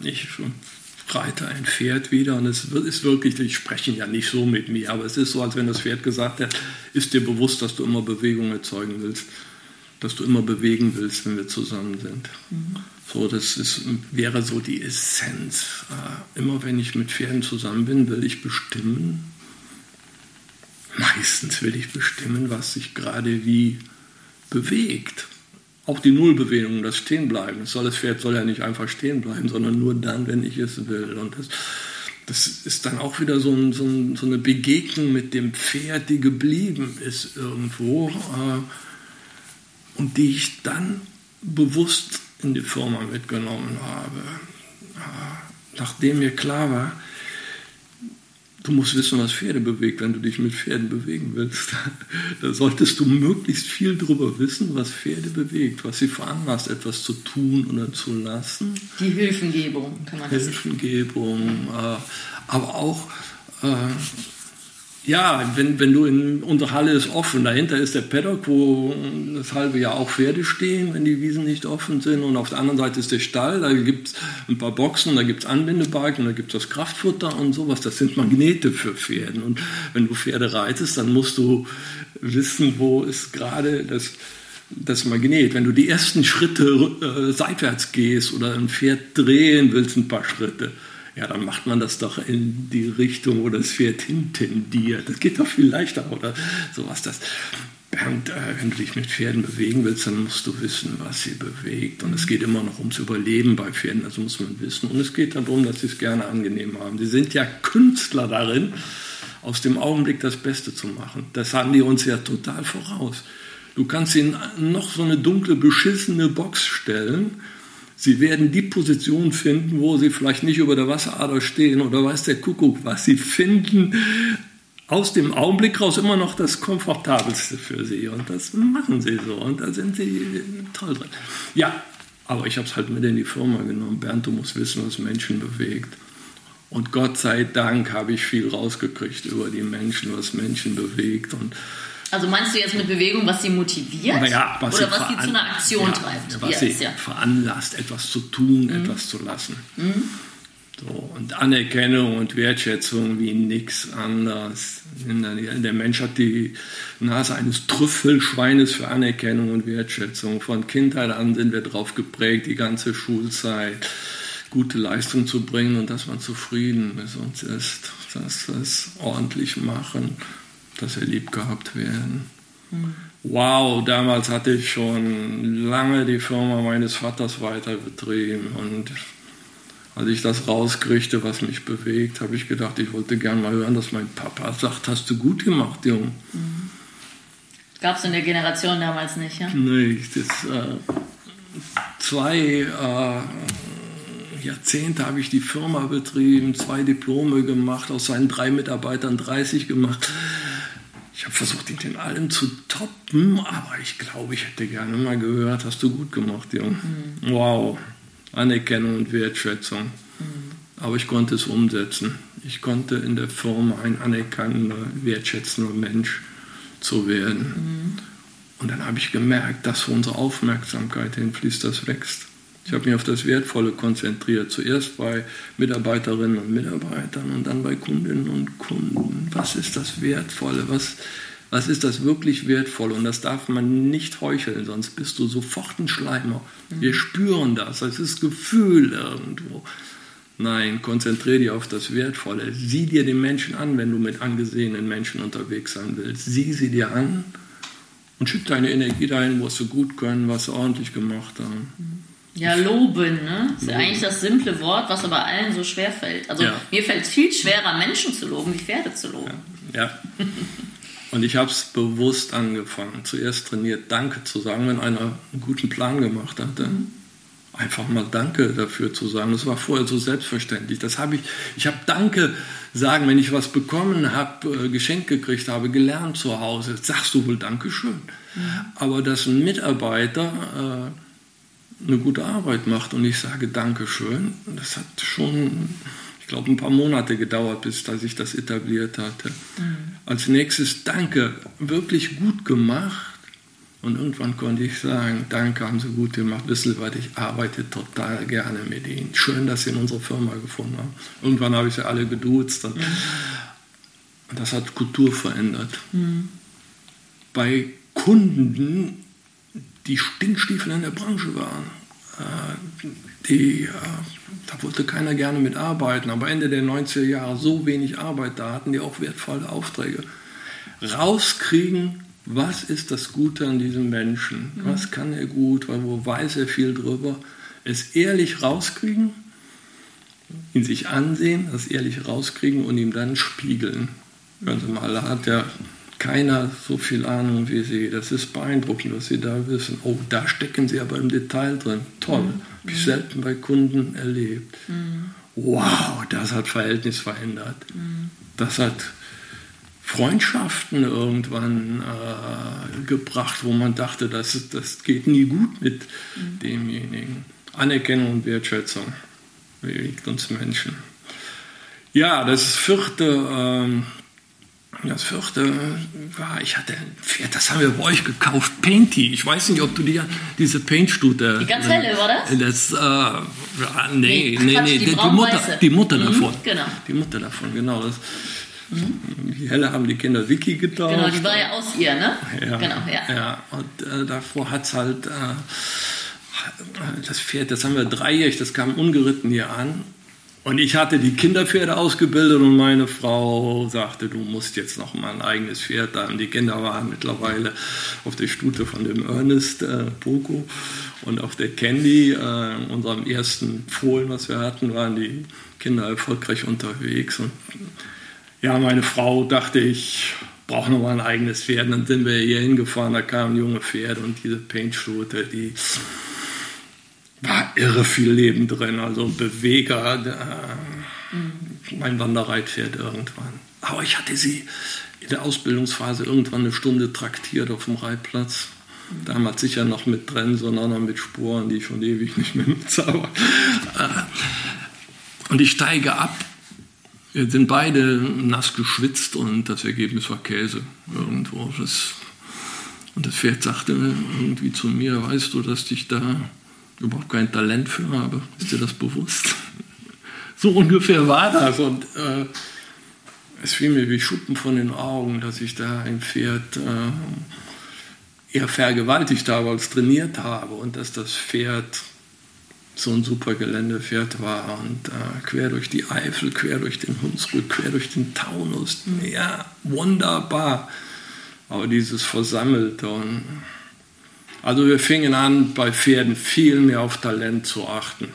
Ich reite ein Pferd wieder und es ist wirklich, die sprechen ja nicht so mit mir, aber es ist so, als wenn das Pferd gesagt hat, ist dir bewusst, dass du immer Bewegung erzeugen willst. dass du immer bewegen willst, wenn wir zusammen sind. Mhm. So, das ist, wäre so die Essenz. Äh, immer wenn ich mit Pferden zusammen bin, will ich bestimmen. Meistens will ich bestimmen, was sich gerade wie bewegt. Auch die Nullbewegung, das Stehenbleiben. Das, soll, das Pferd soll ja nicht einfach stehen bleiben, sondern nur dann, wenn ich es will. Und das, das ist dann auch wieder so, ein, so, ein, so, eine Begegnung mit dem Pferd, die geblieben ist irgendwo äh, und die ich dann bewusst in die Firma mitgenommen habe. Äh, nachdem mir klar war, Du musst wissen, was Pferde bewegt, wenn du dich mit Pferden bewegen willst. Da solltest du möglichst viel darüber wissen, was Pferde bewegt, was sie veranlasst, etwas zu tun oder zu lassen. Die Hilfengebung, kann man Hilfengebung, äh, aber auch äh, ja, wenn, wenn du in unsere Halle ist offen, dahinter ist der Paddock, wo das halbe Jahr auch Pferde stehen, wenn die Wiesen nicht offen sind. Und auf der anderen Seite ist der Stall, da gibt es ein paar Boxen, da gibt es Anbindebalken, da gibt es das Kraftfutter und sowas. Das sind Magnete für Pferde. Und wenn du Pferde reitest, dann musst du wissen, wo ist gerade das, das Magnet. Wenn du die ersten Schritte äh, seitwärts gehst oder ein Pferd drehen willst, ein paar Schritte, ja, dann macht man das doch in die Richtung, wo das Pferd hintendiert. Das geht doch viel leichter oder sowas. Das, Bernd, äh, wenn du dich mit Pferden bewegen willst, dann musst du wissen, was sie bewegt. Und es geht immer noch ums Überleben bei Pferden, also muss man wissen. Und es geht darum, dass sie es gerne angenehm haben. Sie sind ja Künstler darin, aus dem Augenblick das Beste zu machen. Das haben die uns ja total voraus. Du kannst ihnen noch so eine dunkle, beschissene Box stellen Sie werden die Position finden, wo Sie vielleicht nicht über der Wasserader stehen oder weiß der Kuckuck was. Sie finden aus dem Augenblick raus immer noch das Komfortabelste für Sie. Und das machen Sie so. Und da sind Sie toll drin. Ja, aber ich habe es halt mit in die Firma genommen. Bernd, du musst wissen, was Menschen bewegt. Und Gott sei Dank habe ich viel rausgekriegt über die Menschen, was Menschen bewegt. Und also meinst du jetzt mit Bewegung, was sie motiviert? Naja, was oder was sie zu einer Aktion ja, treibt? Was yes, sie ja. veranlasst, etwas zu tun, mhm. etwas zu lassen. Mhm. So, und Anerkennung und Wertschätzung wie nichts anderes. Der Mensch hat die Nase eines Trüffelschweines für Anerkennung und Wertschätzung. Von Kindheit an sind wir darauf geprägt, die ganze Schulzeit gute Leistung zu bringen und dass man zufrieden mit uns ist, dass wir es ordentlich machen dass wir lieb gehabt werden. Mhm. Wow, damals hatte ich schon lange die Firma meines Vaters weiter betrieben und als ich das rauskriegte, was mich bewegt, habe ich gedacht, ich wollte gern mal hören, dass mein Papa sagt, hast du gut gemacht, Junge. Mhm. Gab es in der Generation damals nicht, ja? Nee, das, äh, zwei äh, Jahrzehnte habe ich die Firma betrieben, zwei Diplome gemacht, aus seinen drei Mitarbeitern 30 gemacht. Ich habe versucht, ihn in allem zu toppen, aber ich glaube, ich hätte gerne mal gehört, hast du gut gemacht, Junge. Mhm. Wow, Anerkennung und Wertschätzung. Mhm. Aber ich konnte es umsetzen. Ich konnte in der Firma ein anerkannender, wertschätzender Mensch zu werden. Mhm. Und dann habe ich gemerkt, dass unsere Aufmerksamkeit hinfließt, das wächst. Ich habe mich auf das Wertvolle konzentriert. Zuerst bei Mitarbeiterinnen und Mitarbeitern und dann bei Kundinnen und Kunden. Was ist das Wertvolle? Was, was ist das wirklich Wertvolle? Und das darf man nicht heucheln, sonst bist du sofort ein Schleimer. Wir mhm. spüren das. Das ist Gefühl irgendwo. Nein, konzentriere dich auf das Wertvolle. Sieh dir den Menschen an, wenn du mit angesehenen Menschen unterwegs sein willst. Sieh sie dir an und schick deine Energie dahin, was sie gut können, was sie ordentlich gemacht haben. Ja, loben, ne? Das ist ja eigentlich das simple Wort, was aber allen so schwer fällt. Also ja. mir fällt es viel schwerer, Menschen zu loben, wie Pferde zu loben. Ja. ja. Und ich habe es bewusst angefangen. Zuerst trainiert, Danke zu sagen, wenn einer einen guten Plan gemacht hatte. Mhm. Einfach mal Danke dafür zu sagen. Das war vorher so selbstverständlich. Das habe ich. Ich habe Danke sagen, wenn ich was bekommen habe, äh, geschenkt gekriegt habe, gelernt zu Hause. Sagst du wohl Dankeschön. Mhm. Aber dass ein Mitarbeiter äh, eine gute Arbeit macht und ich sage Dankeschön. Das hat schon, ich glaube, ein paar Monate gedauert, bis dass ich das etabliert hatte. Mhm. Als nächstes Danke, wirklich gut gemacht. Und irgendwann konnte ich sagen, danke, haben Sie gut gemacht. Wissen Sie was, ich arbeite total gerne mit Ihnen. Schön, dass Sie in unsere Firma gefunden haben. Irgendwann habe ich sie alle geduzt. Und, mhm. das hat Kultur verändert. Mhm. Bei Kunden die Stinkstiefel in der Branche waren. Äh, die, äh, da wollte keiner gerne mitarbeiten, aber Ende der 90er Jahre so wenig Arbeit da hatten die auch wertvolle Aufträge. Rauskriegen, was ist das Gute an diesem Menschen? Mhm. Was kann er gut? Wo weiß er viel drüber? Es ehrlich rauskriegen, ihn sich ansehen, das ehrlich rauskriegen und ihm dann spiegeln. Hören Sie mal, da hat ja keiner so viel Ahnung wie Sie. Das ist beeindruckend, was Sie da wissen. Oh, da stecken Sie aber im Detail drin. Toll. Mhm. Habe ich selten bei Kunden erlebt. Mhm. Wow, das hat Verhältnis verändert. Mhm. Das hat Freundschaften irgendwann äh, gebracht, wo man dachte, das, das geht nie gut mit mhm. demjenigen. Anerkennung und Wertschätzung bewegt uns Menschen. Ja, das vierte, ähm, das vierte war, ich hatte ein Pferd, das haben wir bei euch gekauft, Painty. Ich weiß nicht, ob du die, diese Paintstute. Die ganz helle, oder? Das, äh, nee, nee, nee, nee die, die, Mutter, die Mutter mhm, davon. Genau. Die Mutter davon, genau. Das, mhm. Die helle haben die Kinder Vicky getauft. Genau, die war ja aus ihr, ne? Ja, genau, ja. ja und äh, davor hat es halt. Äh, das Pferd, das haben wir dreijährig, das kam ungeritten hier an. Und ich hatte die Kinderpferde ausgebildet und meine Frau sagte, du musst jetzt noch mal ein eigenes Pferd haben. Die Kinder waren mittlerweile auf der Stute von dem Ernest äh, Poco und auf der Candy, äh, unserem ersten Fohlen, was wir hatten, waren die Kinder erfolgreich unterwegs. Und ja, meine Frau dachte, ich brauche noch mal ein eigenes Pferd. Und dann sind wir hier hingefahren, da kamen junge Pferde und diese Paintstute, die war irre viel Leben drin, also Beweger, äh, mhm. mein Wanderreitpferd irgendwann. Aber ich hatte sie in der Ausbildungsphase irgendwann eine Stunde traktiert auf dem Reitplatz. Mhm. Damals sicher noch mit auch noch mit Sporen, die ich schon ewig nicht mehr nutze. Aber, äh, und ich steige ab. Wir sind beide nass geschwitzt und das Ergebnis war Käse irgendwo. Das, und das Pferd sagte irgendwie zu mir, weißt du, dass dich da überhaupt kein Talent für habe. Ist dir das bewusst? so ungefähr war das. Und äh, es fiel mir wie Schuppen von den Augen, dass ich da ein Pferd äh, eher vergewaltigt habe als trainiert habe und dass das Pferd so ein super Geländepferd war und äh, quer durch die Eifel, quer durch den Hunsrück, quer durch den Taunus. Ja, wunderbar. Aber dieses Versammelte und also wir fingen an, bei Pferden viel mehr auf Talent zu achten.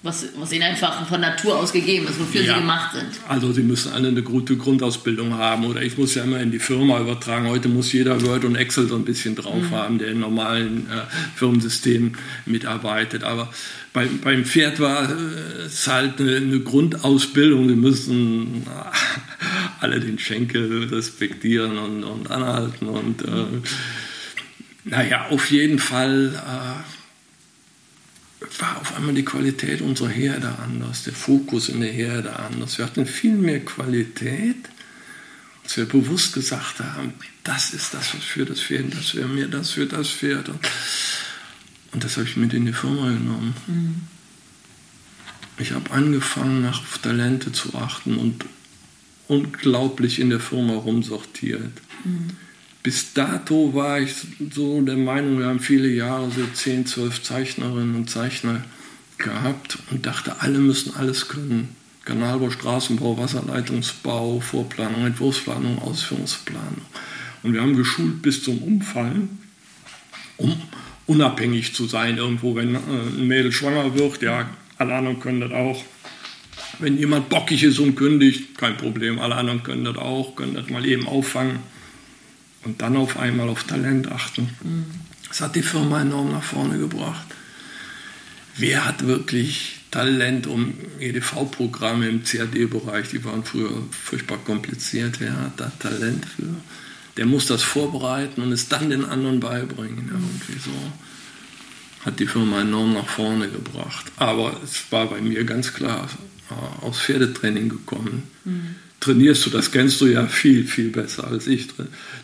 Was, was ihnen einfach von Natur aus gegeben ist, wofür ja. sie gemacht sind. Also sie müssen alle eine gute Grundausbildung haben. Oder ich muss ja immer in die Firma übertragen. Heute muss jeder Word und Excel so ein bisschen drauf mhm. haben, der in normalen äh, Firmensystemen mitarbeitet. Aber bei, beim Pferd war äh, es halt eine, eine Grundausbildung. Sie müssen äh, alle den Schenkel respektieren und, und anhalten und äh, naja, auf jeden Fall äh, war auf einmal die Qualität unserer Herde anders, der Fokus in der Herde anders. Wir hatten viel mehr Qualität, als wir bewusst gesagt haben, das ist das, was für das Pferd, das wäre mir das für das Pferd. Und, und das habe ich mit in die Firma genommen. Mhm. Ich habe angefangen, nach Talente zu achten und unglaublich in der Firma rumsortiert. Mhm bis dato war ich so der Meinung, wir haben viele Jahre so 10, 12 Zeichnerinnen und Zeichner gehabt und dachte, alle müssen alles können. Kanalbau, Straßenbau, Wasserleitungsbau, Vorplanung, Entwurfsplanung, Ausführungsplanung. Und wir haben geschult bis zum Umfallen, um unabhängig zu sein irgendwo. Wenn äh, ein Mädel schwanger wird, ja, alle anderen können das auch. Wenn jemand bockig ist und kündigt, kein Problem, alle anderen können das auch, können das mal eben auffangen und dann auf einmal auf Talent achten. Das hat die Firma enorm nach vorne gebracht. Wer hat wirklich Talent um EDV-Programme im CAD-Bereich, die waren früher furchtbar kompliziert, wer hat da Talent für? Der muss das vorbereiten und es dann den anderen beibringen. Irgendwie so hat die Firma enorm nach vorne gebracht. Aber es war bei mir ganz klar äh, aus Pferdetraining gekommen. Mhm trainierst du, das kennst du ja viel, viel besser als ich,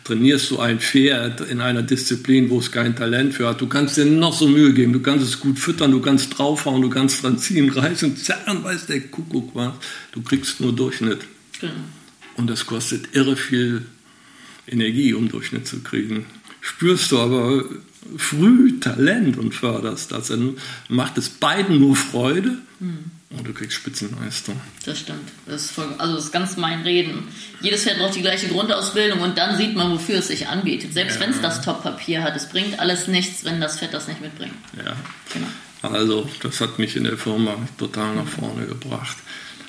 trainierst du ein Pferd in einer Disziplin, wo es kein Talent für hat. Du kannst dir noch so Mühe geben, du kannst es gut füttern, du kannst draufhauen, du kannst dran ziehen, reißen, zerren, weiß der Kuckuck was. Du kriegst nur Durchschnitt. Genau. Und das kostet irre viel Energie, um Durchschnitt zu kriegen. spürst du aber früh Talent und förderst das, dann macht es beiden nur Freude. Mhm. Und du kriegst Spitzenleistung. Das stimmt. Das ist voll, also das ist ganz mein Reden. Jedes Pferd braucht die gleiche Grundausbildung und dann sieht man, wofür es sich anbietet. Selbst ja. wenn es das Top-Papier hat, es bringt alles nichts, wenn das Pferd das nicht mitbringt. Ja. Genau. Also, das hat mich in der Firma total nach vorne gebracht.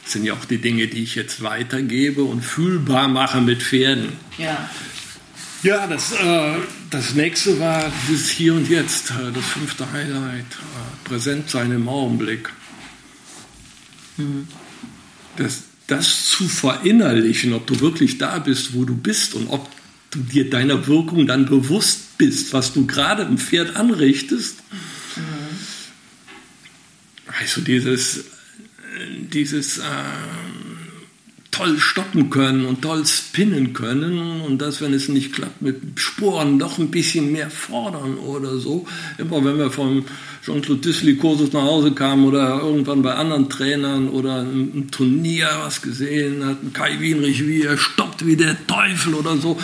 Das sind ja auch die Dinge, die ich jetzt weitergebe und fühlbar mache mit Pferden. Ja. Ja, das, äh, das nächste war dieses Hier und Jetzt, äh, das fünfte Highlight. Äh, präsent sein im Augenblick. Mhm. Das, das zu verinnerlichen, ob du wirklich da bist, wo du bist und ob du dir deiner Wirkung dann bewusst bist, was du gerade im Pferd anrichtest. Mhm. Also dieses, dieses äh, toll stoppen können und toll spinnen können und das, wenn es nicht klappt, mit Sporen noch ein bisschen mehr fordern oder so. Immer wenn wir vom Jean-Claude Disley-Kursus nach Hause kamen oder irgendwann bei anderen Trainern oder im Turnier was gesehen hatten, Kai Wienrich, wie er stoppt wie der Teufel oder so.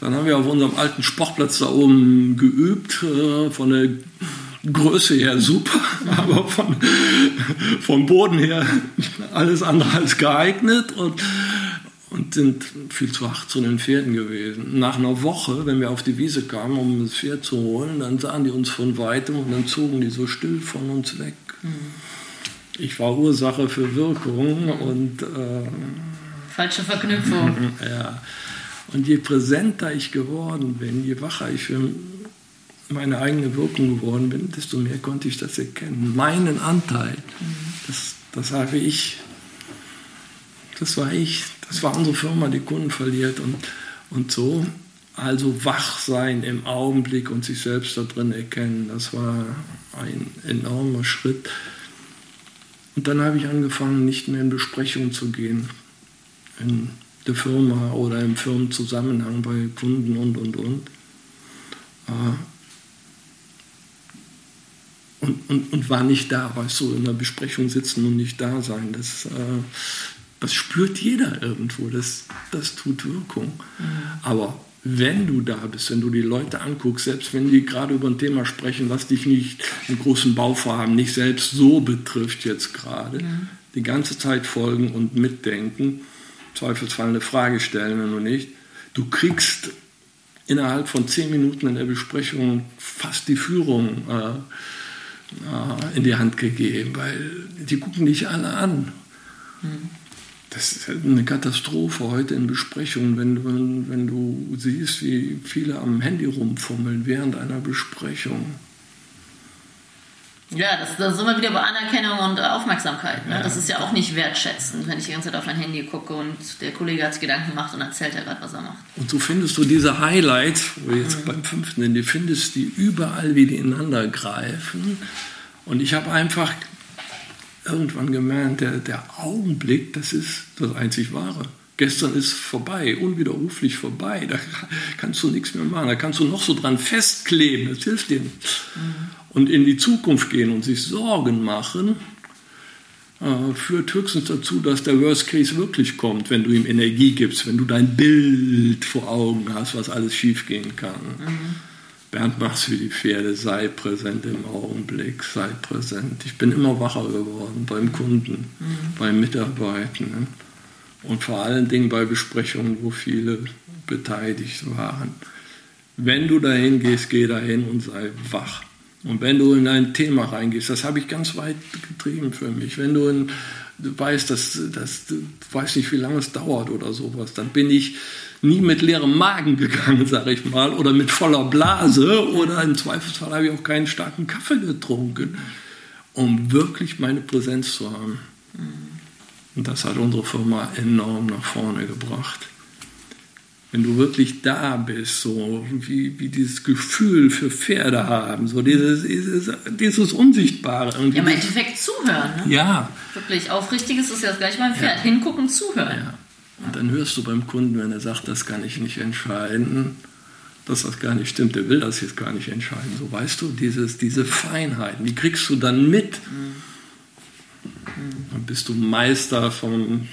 Dann haben wir auf unserem alten Sportplatz da oben geübt, äh, von der Größe her super, aber von, vom Boden her alles andere als geeignet und, und sind viel zu hart zu den Pferden gewesen. Nach einer Woche, wenn wir auf die Wiese kamen, um das Pferd zu holen, dann sahen die uns von weitem und dann zogen die so still von uns weg. Mhm. Ich war Ursache für Wirkung und. Äh, Falsche Verknüpfung. Ja. Und je präsenter ich geworden bin, je wacher ich für meine eigene Wirkung geworden bin, desto mehr konnte ich das erkennen. Meinen Anteil, das, das habe ich, das war ich, das war unsere Firma, die Kunden verliert und, und so. Also wach sein im Augenblick und sich selbst da drin erkennen, das war ein enormer Schritt. Und dann habe ich angefangen, nicht mehr in Besprechungen zu gehen, in der Firma oder im Firmenzusammenhang bei Kunden und, und, und. Und, und, und war nicht da, weißt du, in einer Besprechung sitzen und nicht da sein. Das, äh, das spürt jeder irgendwo, das, das tut Wirkung. Mhm. Aber wenn du da bist, wenn du die Leute anguckst, selbst wenn die gerade über ein Thema sprechen, was dich nicht im großen Bauvorhaben nicht selbst so betrifft jetzt gerade, mhm. die ganze Zeit folgen und mitdenken, zweifelsfall eine Frage stellen, wenn du nicht, du kriegst innerhalb von zehn Minuten in der Besprechung fast die Führung. Äh, in die Hand gegeben, weil die gucken dich alle an. Das ist eine Katastrophe heute in Besprechungen, wenn du, wenn du siehst, wie viele am Handy rumfummeln während einer Besprechung. Ja, das, das ist immer wieder bei Anerkennung und Aufmerksamkeit. Ne? Ja. Das ist ja auch nicht wertschätzend, wenn ich die ganze Zeit auf mein Handy gucke und der Kollege hat sich Gedanken gemacht und erzählt ja gerade, was er macht. Und so findest du diese Highlights, wo wir jetzt mhm. beim fünften sind, die findest die überall, wie die ineinander greifen. Und ich habe einfach irgendwann gemerkt, der, der Augenblick, das ist das einzig Wahre. Gestern ist vorbei, unwiderruflich vorbei. Da kannst du nichts mehr machen. Da kannst du noch so dran festkleben. Das hilft dir nicht. Mhm und in die Zukunft gehen und sich Sorgen machen, führt höchstens dazu, dass der Worst Case wirklich kommt, wenn du ihm Energie gibst, wenn du dein Bild vor Augen hast, was alles schiefgehen kann. Mhm. Bernd, mach's wie die Pferde, sei präsent im Augenblick, sei präsent. Ich bin immer wacher geworden beim Kunden, mhm. beim Mitarbeitenden und vor allen Dingen bei Besprechungen, wo viele beteiligt waren. Wenn du dahin gehst, geh dahin und sei wach. Und wenn du in ein Thema reingehst, das habe ich ganz weit getrieben für mich. Wenn du, in, du weißt, dass, dass du weißt nicht, wie lange es dauert oder sowas, dann bin ich nie mit leerem Magen gegangen, sage ich mal, oder mit voller Blase oder im Zweifelsfall habe ich auch keinen starken Kaffee getrunken, um wirklich meine Präsenz zu haben. Und das hat unsere Firma enorm nach vorne gebracht wenn du wirklich da bist, so wie, wie dieses Gefühl für Pferde haben, so dieses, dieses, dieses Unsichtbare. Irgendwie. Ja, im Endeffekt zuhören. Ne? Ja. Wirklich aufrichtiges ist ja das gleiche beim Pferd. Ja. Hingucken, zuhören. Ja. Und dann hörst du beim Kunden, wenn er sagt, das kann ich nicht entscheiden, dass das gar nicht stimmt, der will das jetzt gar nicht entscheiden. So weißt du, dieses, diese Feinheiten, die kriegst du dann mit. Mhm dann bist du Meister von,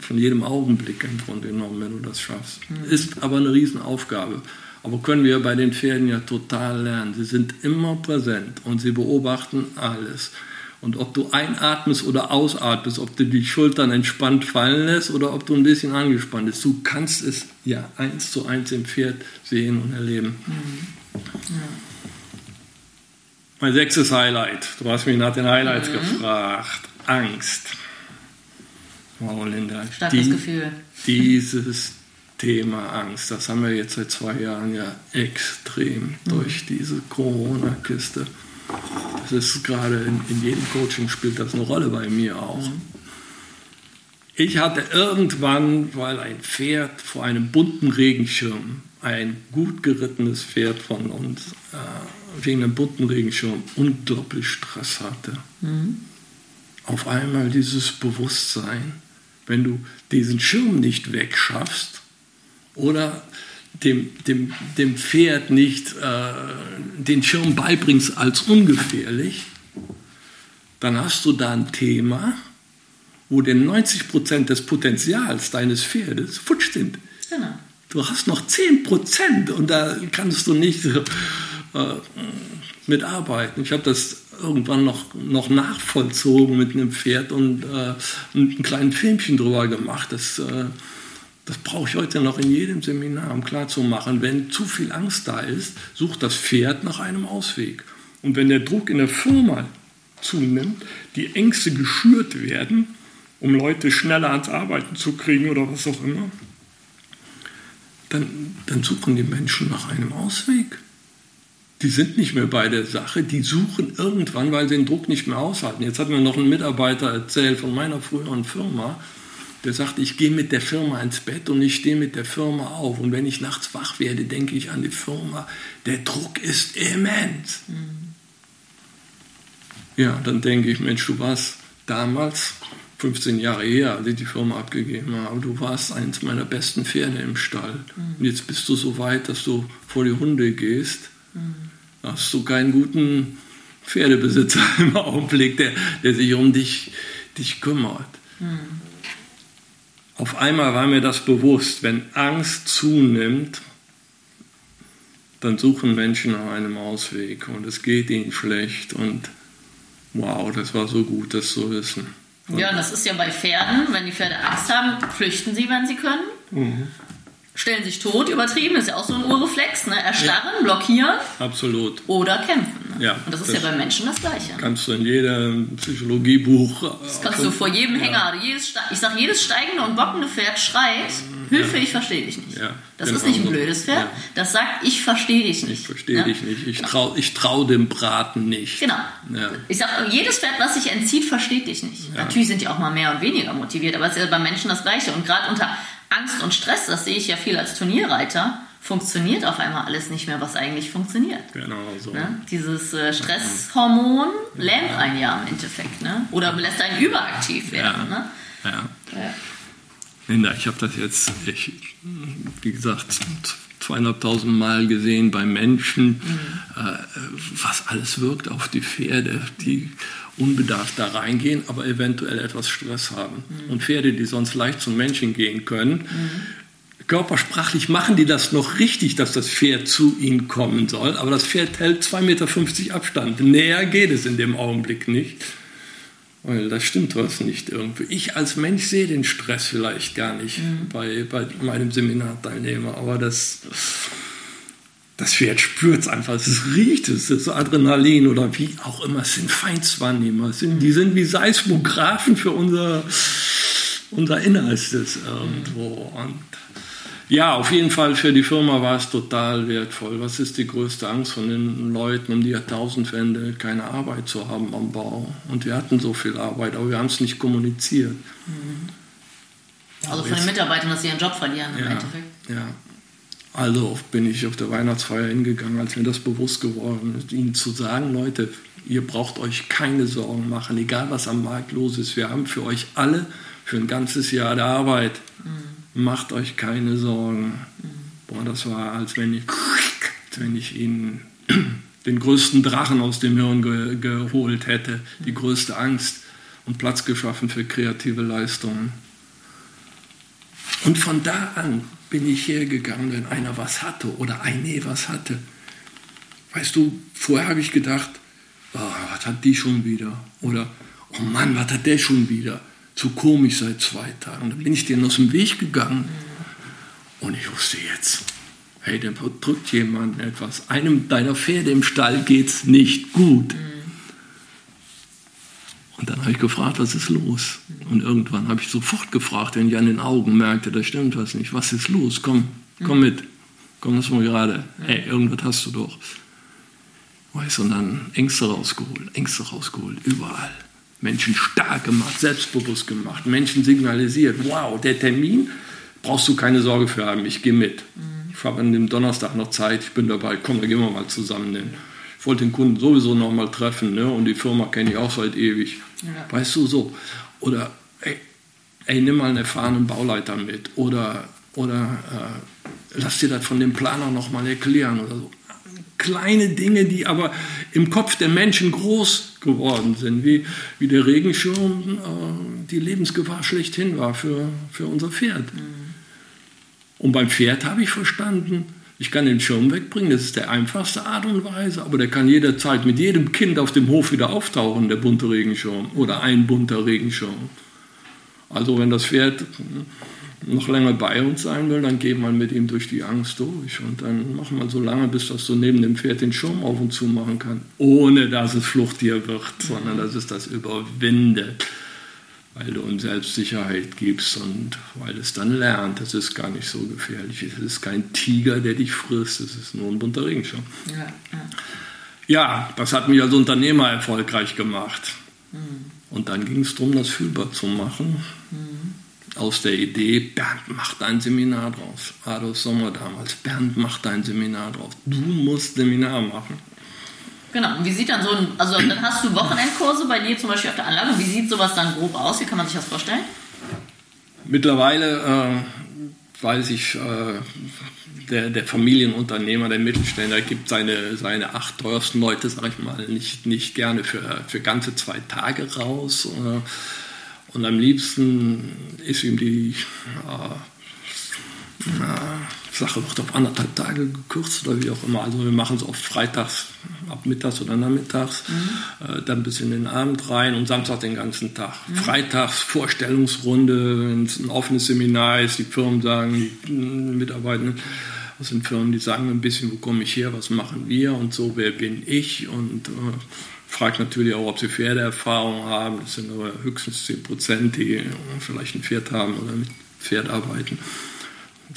von jedem Augenblick im Grunde genommen, wenn du das schaffst. Mhm. Ist aber eine Riesenaufgabe. Aber können wir bei den Pferden ja total lernen. Sie sind immer präsent und sie beobachten alles. Und ob du einatmest oder ausatmest, ob du die Schultern entspannt fallen lässt oder ob du ein bisschen angespannt bist, du kannst es ja eins zu eins im Pferd sehen und erleben. Mhm. Ja. Mein sechstes Highlight. Du hast mich nach den Highlights mhm. gefragt. Angst. Wow, Linda. Starkes die, Gefühl. Dieses Thema Angst, das haben wir jetzt seit zwei Jahren ja extrem mhm. durch diese Corona-Kiste. Das ist gerade in, in, jedem Coaching spielt das eine Rolle bei mir auch. Mhm. Ich hatte irgendwann, weil ein Pferd vor einem bunten Regenschirm, ein gut gerittenes Pferd von uns, äh, wegen einem bunten Regenschirm unglaublich Stress hatte. Mhm. Auf einmal dieses Bewusstsein, wenn du diesen Schirm nicht wegschaffst oder dem, dem, dem Pferd nicht äh, den Schirm beibringst als ungefährlich, dann hast du da ein Thema, wo denn 90 Prozent des Potenzials deines Pferdes futsch sind. Genau. Du hast noch 10 Prozent und da kannst du nicht äh, mitarbeiten. Ich habe das irgendwann noch, noch nachvollzogen mit einem Pferd und äh, ein kleines Filmchen drüber gemacht. Das, äh, das brauche ich heute noch in jedem Seminar, um klarzumachen, wenn zu viel Angst da ist, sucht das Pferd nach einem Ausweg. Und wenn der Druck in der Firma zunimmt, die Ängste geschürt werden, um Leute schneller ans Arbeiten zu kriegen oder was auch immer, dann, dann suchen die Menschen nach einem Ausweg die sind nicht mehr bei der Sache, die suchen irgendwann, weil sie den Druck nicht mehr aushalten. Jetzt hat mir noch ein Mitarbeiter erzählt von meiner früheren Firma, der sagt, ich gehe mit der Firma ins Bett und ich stehe mit der Firma auf. Und wenn ich nachts wach werde, denke ich an die Firma. Der Druck ist immens. Mhm. Ja, dann denke ich, Mensch, du warst damals, 15 Jahre her, als ich die Firma abgegeben habe, du warst eines meiner besten Pferde im Stall. Mhm. Und jetzt bist du so weit, dass du vor die Hunde gehst. Mhm hast du keinen guten Pferdebesitzer im Augenblick, der, der sich um dich, dich kümmert. Mhm. Auf einmal war mir das bewusst, wenn Angst zunimmt, dann suchen Menschen nach einem Ausweg und es geht ihnen schlecht und wow, das war so gut, das zu wissen. Ja, und das ist ja bei Pferden, wenn die Pferde Angst haben, flüchten sie, wenn sie können. Mhm stellen sich tot, übertrieben, ist ja auch so ein Urreflex, ne? erstarren, ja. blockieren. Absolut. Oder kämpfen. Ne? Ja, und das ist das ja bei Menschen das Gleiche. Kannst du in jedem Psychologiebuch. Das kannst du vor jedem ja. Hänger, jedes, ich sag, jedes steigende und bockende Pferd schreit, Hilfe, ja. ich verstehe dich nicht. Das genau ist nicht ein blödes Pferd, das sagt, ich verstehe dich nicht. Ich verstehe dich nicht, ich genau. traue trau dem Braten nicht. Genau. Ich sag, jedes Pferd, was sich entzieht, versteht dich nicht. Natürlich sind die auch mal mehr und weniger motiviert, aber es ist ja bei Menschen das Gleiche. Und gerade unter Angst und Stress, das sehe ich ja viel als Turnierreiter, funktioniert auf einmal alles nicht mehr, was eigentlich funktioniert. Genau so. Ne? Dieses äh, Stresshormon lähmt einen ja im Endeffekt, ne? oder lässt einen überaktiv werden. Ja. Ne? Ja. ja. Linda, ich habe das jetzt, ich, wie gesagt, zweieinhalbtausend Mal gesehen bei Menschen, mhm. äh, was alles wirkt auf die Pferde, die unbedarft da reingehen, aber eventuell etwas Stress haben. Mhm. Und Pferde, die sonst leicht zum Menschen gehen können, mhm. körpersprachlich machen die das noch richtig, dass das Pferd zu ihnen kommen soll, aber das Pferd hält 2,50 Meter Abstand. Näher geht es in dem Augenblick nicht. Weil da stimmt was nicht irgendwie. Ich als Mensch sehe den Stress vielleicht gar nicht mhm. bei, bei meinem Seminarteilnehmer, aber das das Pferd spürt es einfach, es riecht es, das ist Adrenalin oder wie auch immer, es sind Feindswahrnehmer, sind, die sind wie Seismographen für unser, unser Innerstes irgendwo. Und ja, auf jeden Fall für die Firma war es total wertvoll. Was ist die größte Angst von den Leuten um die Jahrtausendwende, keine Arbeit zu haben am Bau? Und wir hatten so viel Arbeit, aber wir haben es nicht kommuniziert. Mhm. Also von den Mitarbeitern, dass sie ihren Job verlieren im ja, Endeffekt. Ja, also bin ich auf der Weihnachtsfeier hingegangen, als mir das bewusst geworden ist, ihnen zu sagen, Leute, ihr braucht euch keine Sorgen machen, egal was am Markt los ist. Wir haben für euch alle für ein ganzes Jahr der Arbeit. Mhm. Macht euch keine Sorgen. Mhm. Boah, das war, als wenn ich, als wenn ich ihnen den größten Drachen aus dem Hirn ge geholt hätte, die größte Angst und Platz geschaffen für kreative Leistungen. Und von da an bin ich hergegangen, wenn einer was hatte oder eine was hatte. Weißt du, vorher habe ich gedacht, oh, was hat die schon wieder? Oder, oh Mann, was hat der schon wieder? Zu komisch seit zwei Tagen. Dann bin ich denen aus dem Weg gegangen. Und ich wusste jetzt, hey, da drückt jemand etwas. Einem deiner Pferde im Stall geht's nicht gut. Und dann habe ich gefragt, was ist los? Und irgendwann habe ich sofort gefragt, wenn ich an den Augen merkte, da stimmt was nicht. Was ist los? Komm, komm mit. Komm, lass mal gerade. Hey, irgendwas hast du doch. Weißt, und dann Ängste rausgeholt, Ängste rausgeholt, überall. Menschen stark gemacht, selbstbewusst gemacht, Menschen signalisiert, wow, der Termin, brauchst du keine Sorge für haben, ich gehe mit. Mhm. Ich habe an dem Donnerstag noch Zeit, ich bin dabei, komm, da gehen wir mal zusammen hin. Wollte den Kunden sowieso noch mal treffen ne? und die Firma kenne ich auch seit ewig. Ja. Weißt du, so. Oder, ey, ey, nimm mal einen erfahrenen Bauleiter mit oder, oder äh, lass dir das von dem Planer noch mal erklären oder so kleine Dinge, die aber im Kopf der Menschen groß geworden sind, wie, wie der Regenschirm äh, die Lebensgefahr schlechthin war für, für unser Pferd. Mhm. Und beim Pferd habe ich verstanden, ich kann den Schirm wegbringen, das ist der einfachste Art und Weise, aber der kann jederzeit mit jedem Kind auf dem Hof wieder auftauchen, der bunte Regenschirm oder ein bunter Regenschirm. Also wenn das Pferd noch länger bei uns sein will, dann geht man mit ihm durch die Angst durch und dann macht man so lange, bis das so neben dem Pferd den Schirm auf und zu machen kann, ohne dass es Fluchttier wird, sondern dass es das überwindet, weil du ihm Selbstsicherheit gibst und weil es dann lernt, es ist gar nicht so gefährlich, es ist kein Tiger, der dich frisst, es ist nur ein bunter Regenschirm. Ja, ja. ja das hat mich als Unternehmer erfolgreich gemacht. Mhm. Und dann ging es darum, das fühlbar zu machen. Mhm aus der Idee, Bernd, mach dein Seminar draus. Adolf Sommer damals, Bernd, mach dein Seminar draus. Du musst Seminar machen. Genau, und wie sieht dann so ein, also dann hast du Wochenendkurse bei dir zum Beispiel auf der Anlage. Wie sieht sowas dann grob aus? Wie kann man sich das vorstellen? Mittlerweile äh, weiß ich, äh, der, der, Familienunternehmer, der Mittelständler gibt seine, seine acht teuersten Leute, sag ich mal, nicht, nicht gerne für, für ganze zwei Tage raus. Äh, und am liebsten ist ihm die äh, Sache wird auf anderthalb Tage gekürzt oder wie auch immer. Also wir machen es oft freitags ab mittags oder nachmittags, mhm. äh, dann bis in den Abend rein und Samstag den ganzen Tag. Mhm. Freitags Vorstellungsrunde, wenn es ein offenes Seminar ist, die Firmen sagen, die Mitarbeitenden aus den Firmen, die sagen ein bisschen, wo komme ich her, was machen wir und so, wer bin ich und äh, fragt natürlich auch, ob sie Pferdeerfahrung haben. Das sind aber höchstens 10 Prozent, die vielleicht ein Pferd haben oder mit Pferd arbeiten.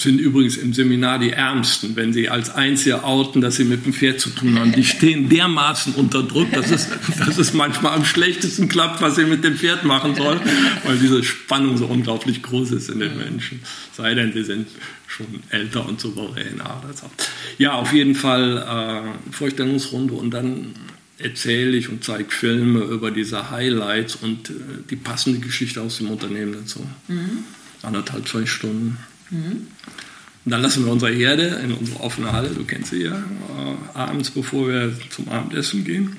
Sind übrigens im Seminar die Ärmsten, wenn sie als Einzige outen, dass sie mit dem Pferd zu tun haben. Die stehen dermaßen unter Druck, dass es, dass es manchmal am schlechtesten klappt, was sie mit dem Pferd machen sollen, weil diese Spannung so unglaublich groß ist in den Menschen. Sei denn, sie sind schon älter und souveräner. Ja, auf jeden Fall äh, Vorstellungsrunde und dann erzähle ich und zeige Filme über diese Highlights und äh, die passende Geschichte aus dem Unternehmen dazu. Mhm. Anderthalb, zwei Stunden. Mhm. Und dann lassen wir unsere Herde in unsere offene Halle, du kennst sie ja, äh, abends, bevor wir zum Abendessen gehen.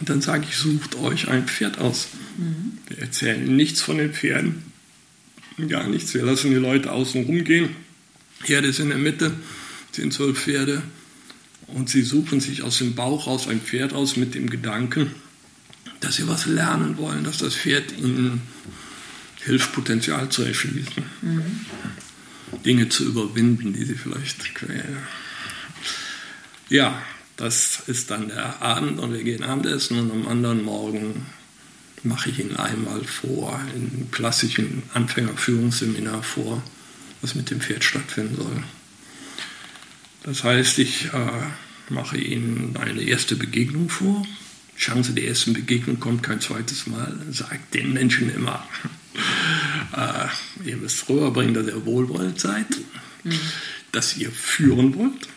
Und dann sage ich, sucht euch ein Pferd aus. Mhm. Wir erzählen nichts von den Pferden, gar nichts. Wir lassen die Leute außen rumgehen. Herde ist in der Mitte, sind zwölf Pferde und sie suchen sich aus dem Bauch raus ein Pferd aus mit dem Gedanken, dass sie was lernen wollen, dass das Pferd ihnen hilft, Potenzial zu erschließen, mhm. Dinge zu überwinden, die sie vielleicht quälen. Ja, das ist dann der Abend und wir gehen Abendessen und am anderen Morgen mache ich Ihnen einmal vor, einem klassischen Anfängerführungsseminar vor, was mit dem Pferd stattfinden soll. Das heißt, ich äh, mache Ihnen eine erste Begegnung vor. Chance der ersten Begegnung kommt kein zweites Mal. Sagt den Menschen immer, äh, ihr müsst rüberbringen, dass ihr wohlwollend seid, mhm. dass ihr führen wollt,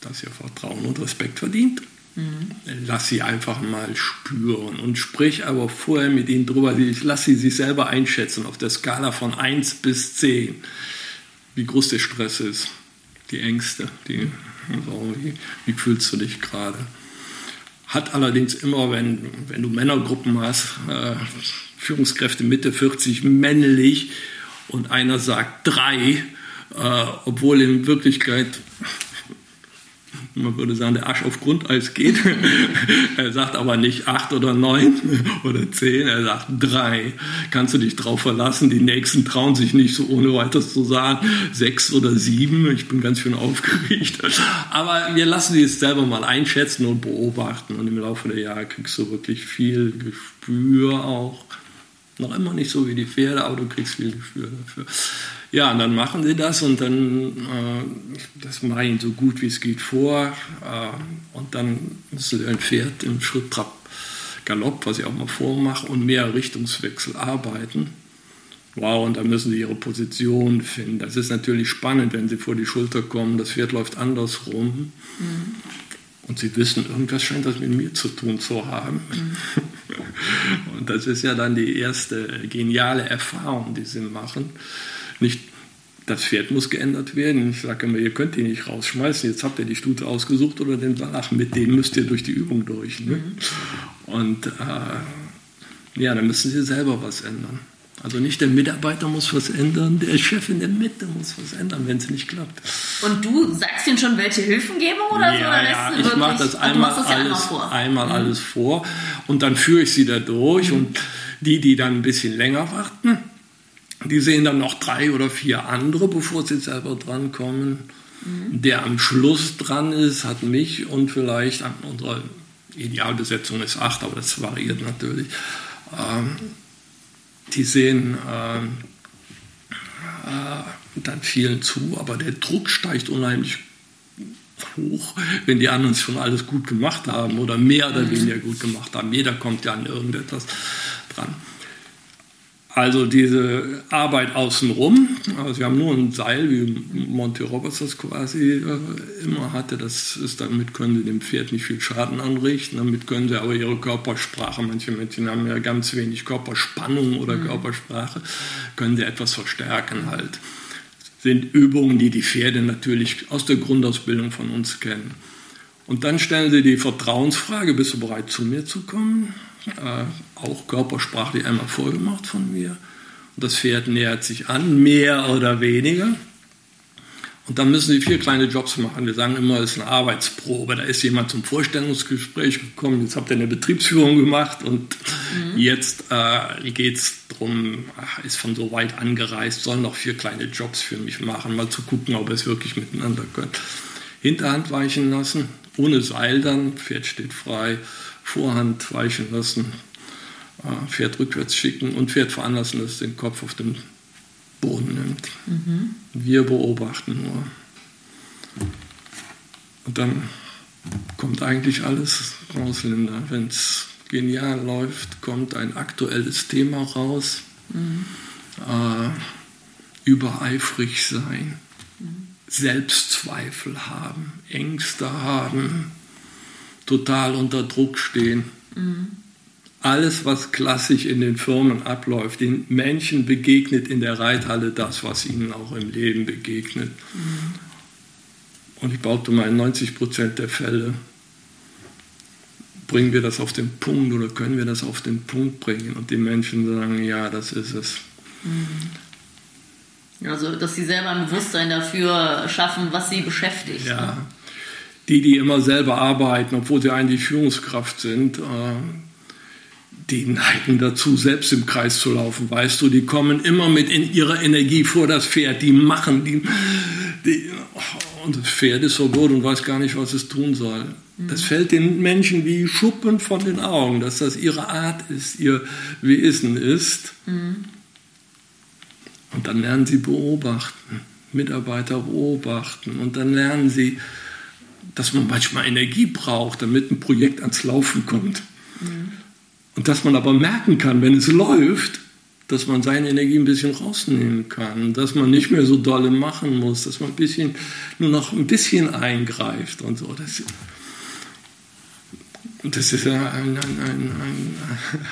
dass ihr Vertrauen und Respekt verdient. Mhm. Lass sie einfach mal spüren und sprich aber vorher mit ihnen drüber. Lass sie sich selber einschätzen auf der Skala von 1 bis 10, wie groß der Stress ist die Ängste, die, also wie, wie fühlst du dich gerade? Hat allerdings immer, wenn, wenn du Männergruppen hast, äh, Führungskräfte Mitte 40 männlich und einer sagt drei, äh, obwohl in Wirklichkeit man würde sagen, der Arsch auf Grundeis geht. er sagt aber nicht acht oder neun oder zehn, er sagt drei. Kannst du dich drauf verlassen? Die Nächsten trauen sich nicht so ohne weiteres zu sagen, sechs oder sieben. Ich bin ganz schön aufgeregt. Aber wir lassen sie es selber mal einschätzen und beobachten. Und im Laufe der Jahre kriegst du wirklich viel Gespür auch. Noch immer nicht so wie die Pferde, aber du kriegst viel Gespür dafür. Ja, und dann machen sie das und dann, äh, das mache ich so gut wie es geht vor. Äh, und dann sie ein Pferd im Schritt, Trab, Galopp, was ich auch mal vormache, und mehr Richtungswechsel arbeiten. Wow, und dann müssen sie ihre Position finden. Das ist natürlich spannend, wenn sie vor die Schulter kommen. Das Pferd läuft andersrum. Mhm. Und sie wissen, irgendwas scheint das mit mir zu tun zu haben. Mhm. Und das ist ja dann die erste geniale Erfahrung, die sie machen. Nicht das Pferd muss geändert werden. Ich sage immer, ihr könnt ihn nicht rausschmeißen. Jetzt habt ihr die Stute ausgesucht oder den Salach, mit dem müsst ihr durch die Übung durch. Ne? Mhm. Und äh, ja, dann müssen sie selber was ändern. Also nicht der Mitarbeiter muss was ändern, der Chef in der Mitte muss was ändern, wenn es nicht klappt. Und du sagst ihnen schon, welche Hilfen geben oder ja, so? Oder ja, ich mache das einmal, das alles, ja vor. einmal mhm. alles vor und dann führe ich sie da durch mhm. und die, die dann ein bisschen länger warten, die sehen dann noch drei oder vier andere, bevor sie selber drankommen. Mhm. Der am Schluss dran ist, hat mich und vielleicht unsere Idealbesetzung ist acht, aber das variiert natürlich. Ähm, die sehen ähm, äh, dann vielen zu, aber der Druck steigt unheimlich hoch, wenn die anderen schon alles gut gemacht haben oder mehr oder mhm. weniger gut gemacht haben. Jeder kommt ja an irgendetwas dran. Also diese Arbeit außenrum, also wir haben nur ein Seil, wie Monty Roberts das quasi äh, immer hatte, das ist, damit können sie dem Pferd nicht viel Schaden anrichten, damit können sie aber ihre Körpersprache, manche Menschen haben ja ganz wenig Körperspannung oder mhm. Körpersprache, können sie etwas verstärken halt. Das sind Übungen, die die Pferde natürlich aus der Grundausbildung von uns kennen. Und dann stellen sie die Vertrauensfrage, bist du bereit zu mir zu kommen? Äh, auch körpersprachlich einmal vorgemacht von mir. Und das Pferd nähert sich an, mehr oder weniger. Und dann müssen sie vier kleine Jobs machen. Wir sagen immer, es ist eine Arbeitsprobe. Da ist jemand zum Vorstellungsgespräch gekommen, jetzt habt ihr eine Betriebsführung gemacht und mhm. jetzt äh, geht es darum, ist von so weit angereist, soll noch vier kleine Jobs für mich machen, mal zu gucken, ob ihr es wirklich miteinander könnt. Hinterhand weichen lassen, ohne Seil dann, Pferd steht frei Vorhand weichen lassen, äh, Pferd rückwärts schicken und Pferd veranlassen, dass es den Kopf auf den Boden nimmt. Mhm. Wir beobachten nur. Und dann kommt eigentlich alles raus, Linda. Wenn es genial läuft, kommt ein aktuelles Thema raus. Mhm. Äh, übereifrig sein, mhm. Selbstzweifel haben, Ängste haben, total unter Druck stehen. Mhm. Alles, was klassisch in den Firmen abläuft, den Menschen begegnet in der Reithalle das, was ihnen auch im Leben begegnet. Mhm. Und ich behaupte mal, in 90 Prozent der Fälle bringen wir das auf den Punkt oder können wir das auf den Punkt bringen und die Menschen sagen, ja, das ist es. Also, dass sie selber ein Bewusstsein dafür schaffen, was sie beschäftigt. Ja. Ne? Die, die immer selber arbeiten, obwohl sie eigentlich Führungskraft sind, äh, die neigen dazu, selbst im Kreis zu laufen, weißt du, die kommen immer mit in ihrer Energie vor das Pferd, die machen, die, die und das Pferd ist so gut und weiß gar nicht, was es tun soll. Das fällt den Menschen wie Schuppen von den Augen, dass das ihre Art ist, ihr Wesen ist. Mhm. Und dann lernen sie beobachten, Mitarbeiter beobachten und dann lernen sie dass man manchmal Energie braucht, damit ein Projekt ans Laufen kommt. Mhm. Und dass man aber merken kann, wenn es läuft, dass man seine Energie ein bisschen rausnehmen kann, dass man nicht mehr so dolle machen muss, dass man ein bisschen, nur noch ein bisschen eingreift und so. Das, und das ist ja ein, ein, ein,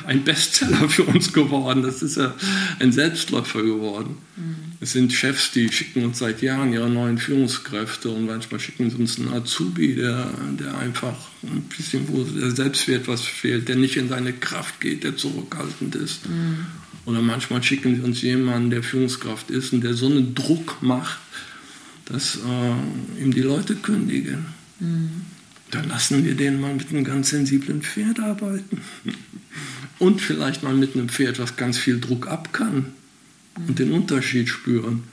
ein, Bestseller für uns geworden. Das ist ja ein Selbstläufer geworden. Mhm. Es sind Chefs, die schicken uns seit Jahren ihre neuen Führungskräfte und manchmal schicken sie uns einen Azubi, der, der einfach ein bisschen, wo der Selbstwert was fehlt, der nicht in seine Kraft geht, der zurückhaltend ist. Mhm. Oder manchmal schicken sie uns jemanden, der Führungskraft ist und der so einen Druck macht, dass äh, ihm die Leute kündigen. Mhm. Dann lassen wir den mal mit einem ganz sensiblen Pferd arbeiten. Und vielleicht mal mit einem Pferd, was ganz viel Druck ab kann. Und den Unterschied spüren.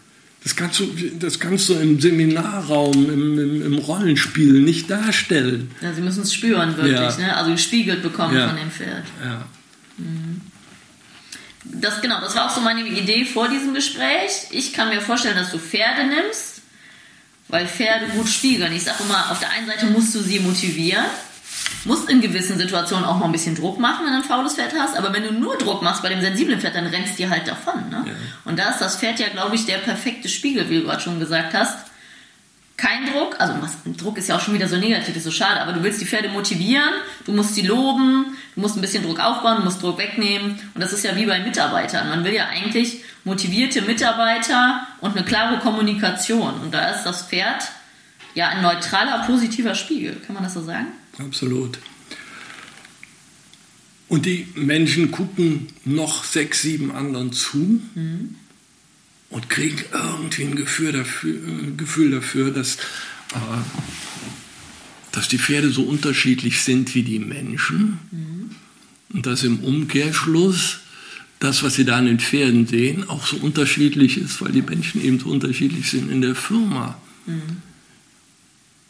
Das kannst du, das kannst du im Seminarraum, im, im, im Rollenspiel nicht darstellen. Ja, sie müssen es spüren, wirklich. Ja. Ne? Also gespiegelt bekommen ja. von dem Pferd. Ja. Mhm. Das, genau, das war auch so meine Idee vor diesem Gespräch. Ich kann mir vorstellen, dass du Pferde nimmst weil Pferde gut spiegeln. Ich sage immer, auf der einen Seite musst du sie motivieren, musst in gewissen Situationen auch mal ein bisschen Druck machen, wenn du ein faules Pferd hast, aber wenn du nur Druck machst bei dem sensiblen Pferd, dann rennst du dir halt davon. Ne? Ja. Und da ist das Pferd ja, glaube ich, der perfekte Spiegel, wie du gerade schon gesagt hast kein Druck, also was, Druck ist ja auch schon wieder so negativ, ist so schade, aber du willst die Pferde motivieren, du musst sie loben, du musst ein bisschen Druck aufbauen, du musst Druck wegnehmen und das ist ja wie bei Mitarbeitern. Man will ja eigentlich motivierte Mitarbeiter und eine klare Kommunikation und da ist das Pferd ja ein neutraler, positiver Spiegel, kann man das so sagen? Absolut. Und die Menschen gucken noch sechs, sieben anderen zu. Mhm und kriegen irgendwie ein Gefühl dafür, äh, Gefühl dafür dass, äh, dass die Pferde so unterschiedlich sind wie die Menschen mhm. und dass im Umkehrschluss das, was sie da an den Pferden sehen, auch so unterschiedlich ist, weil die Menschen eben so unterschiedlich sind in der Firma. Mhm.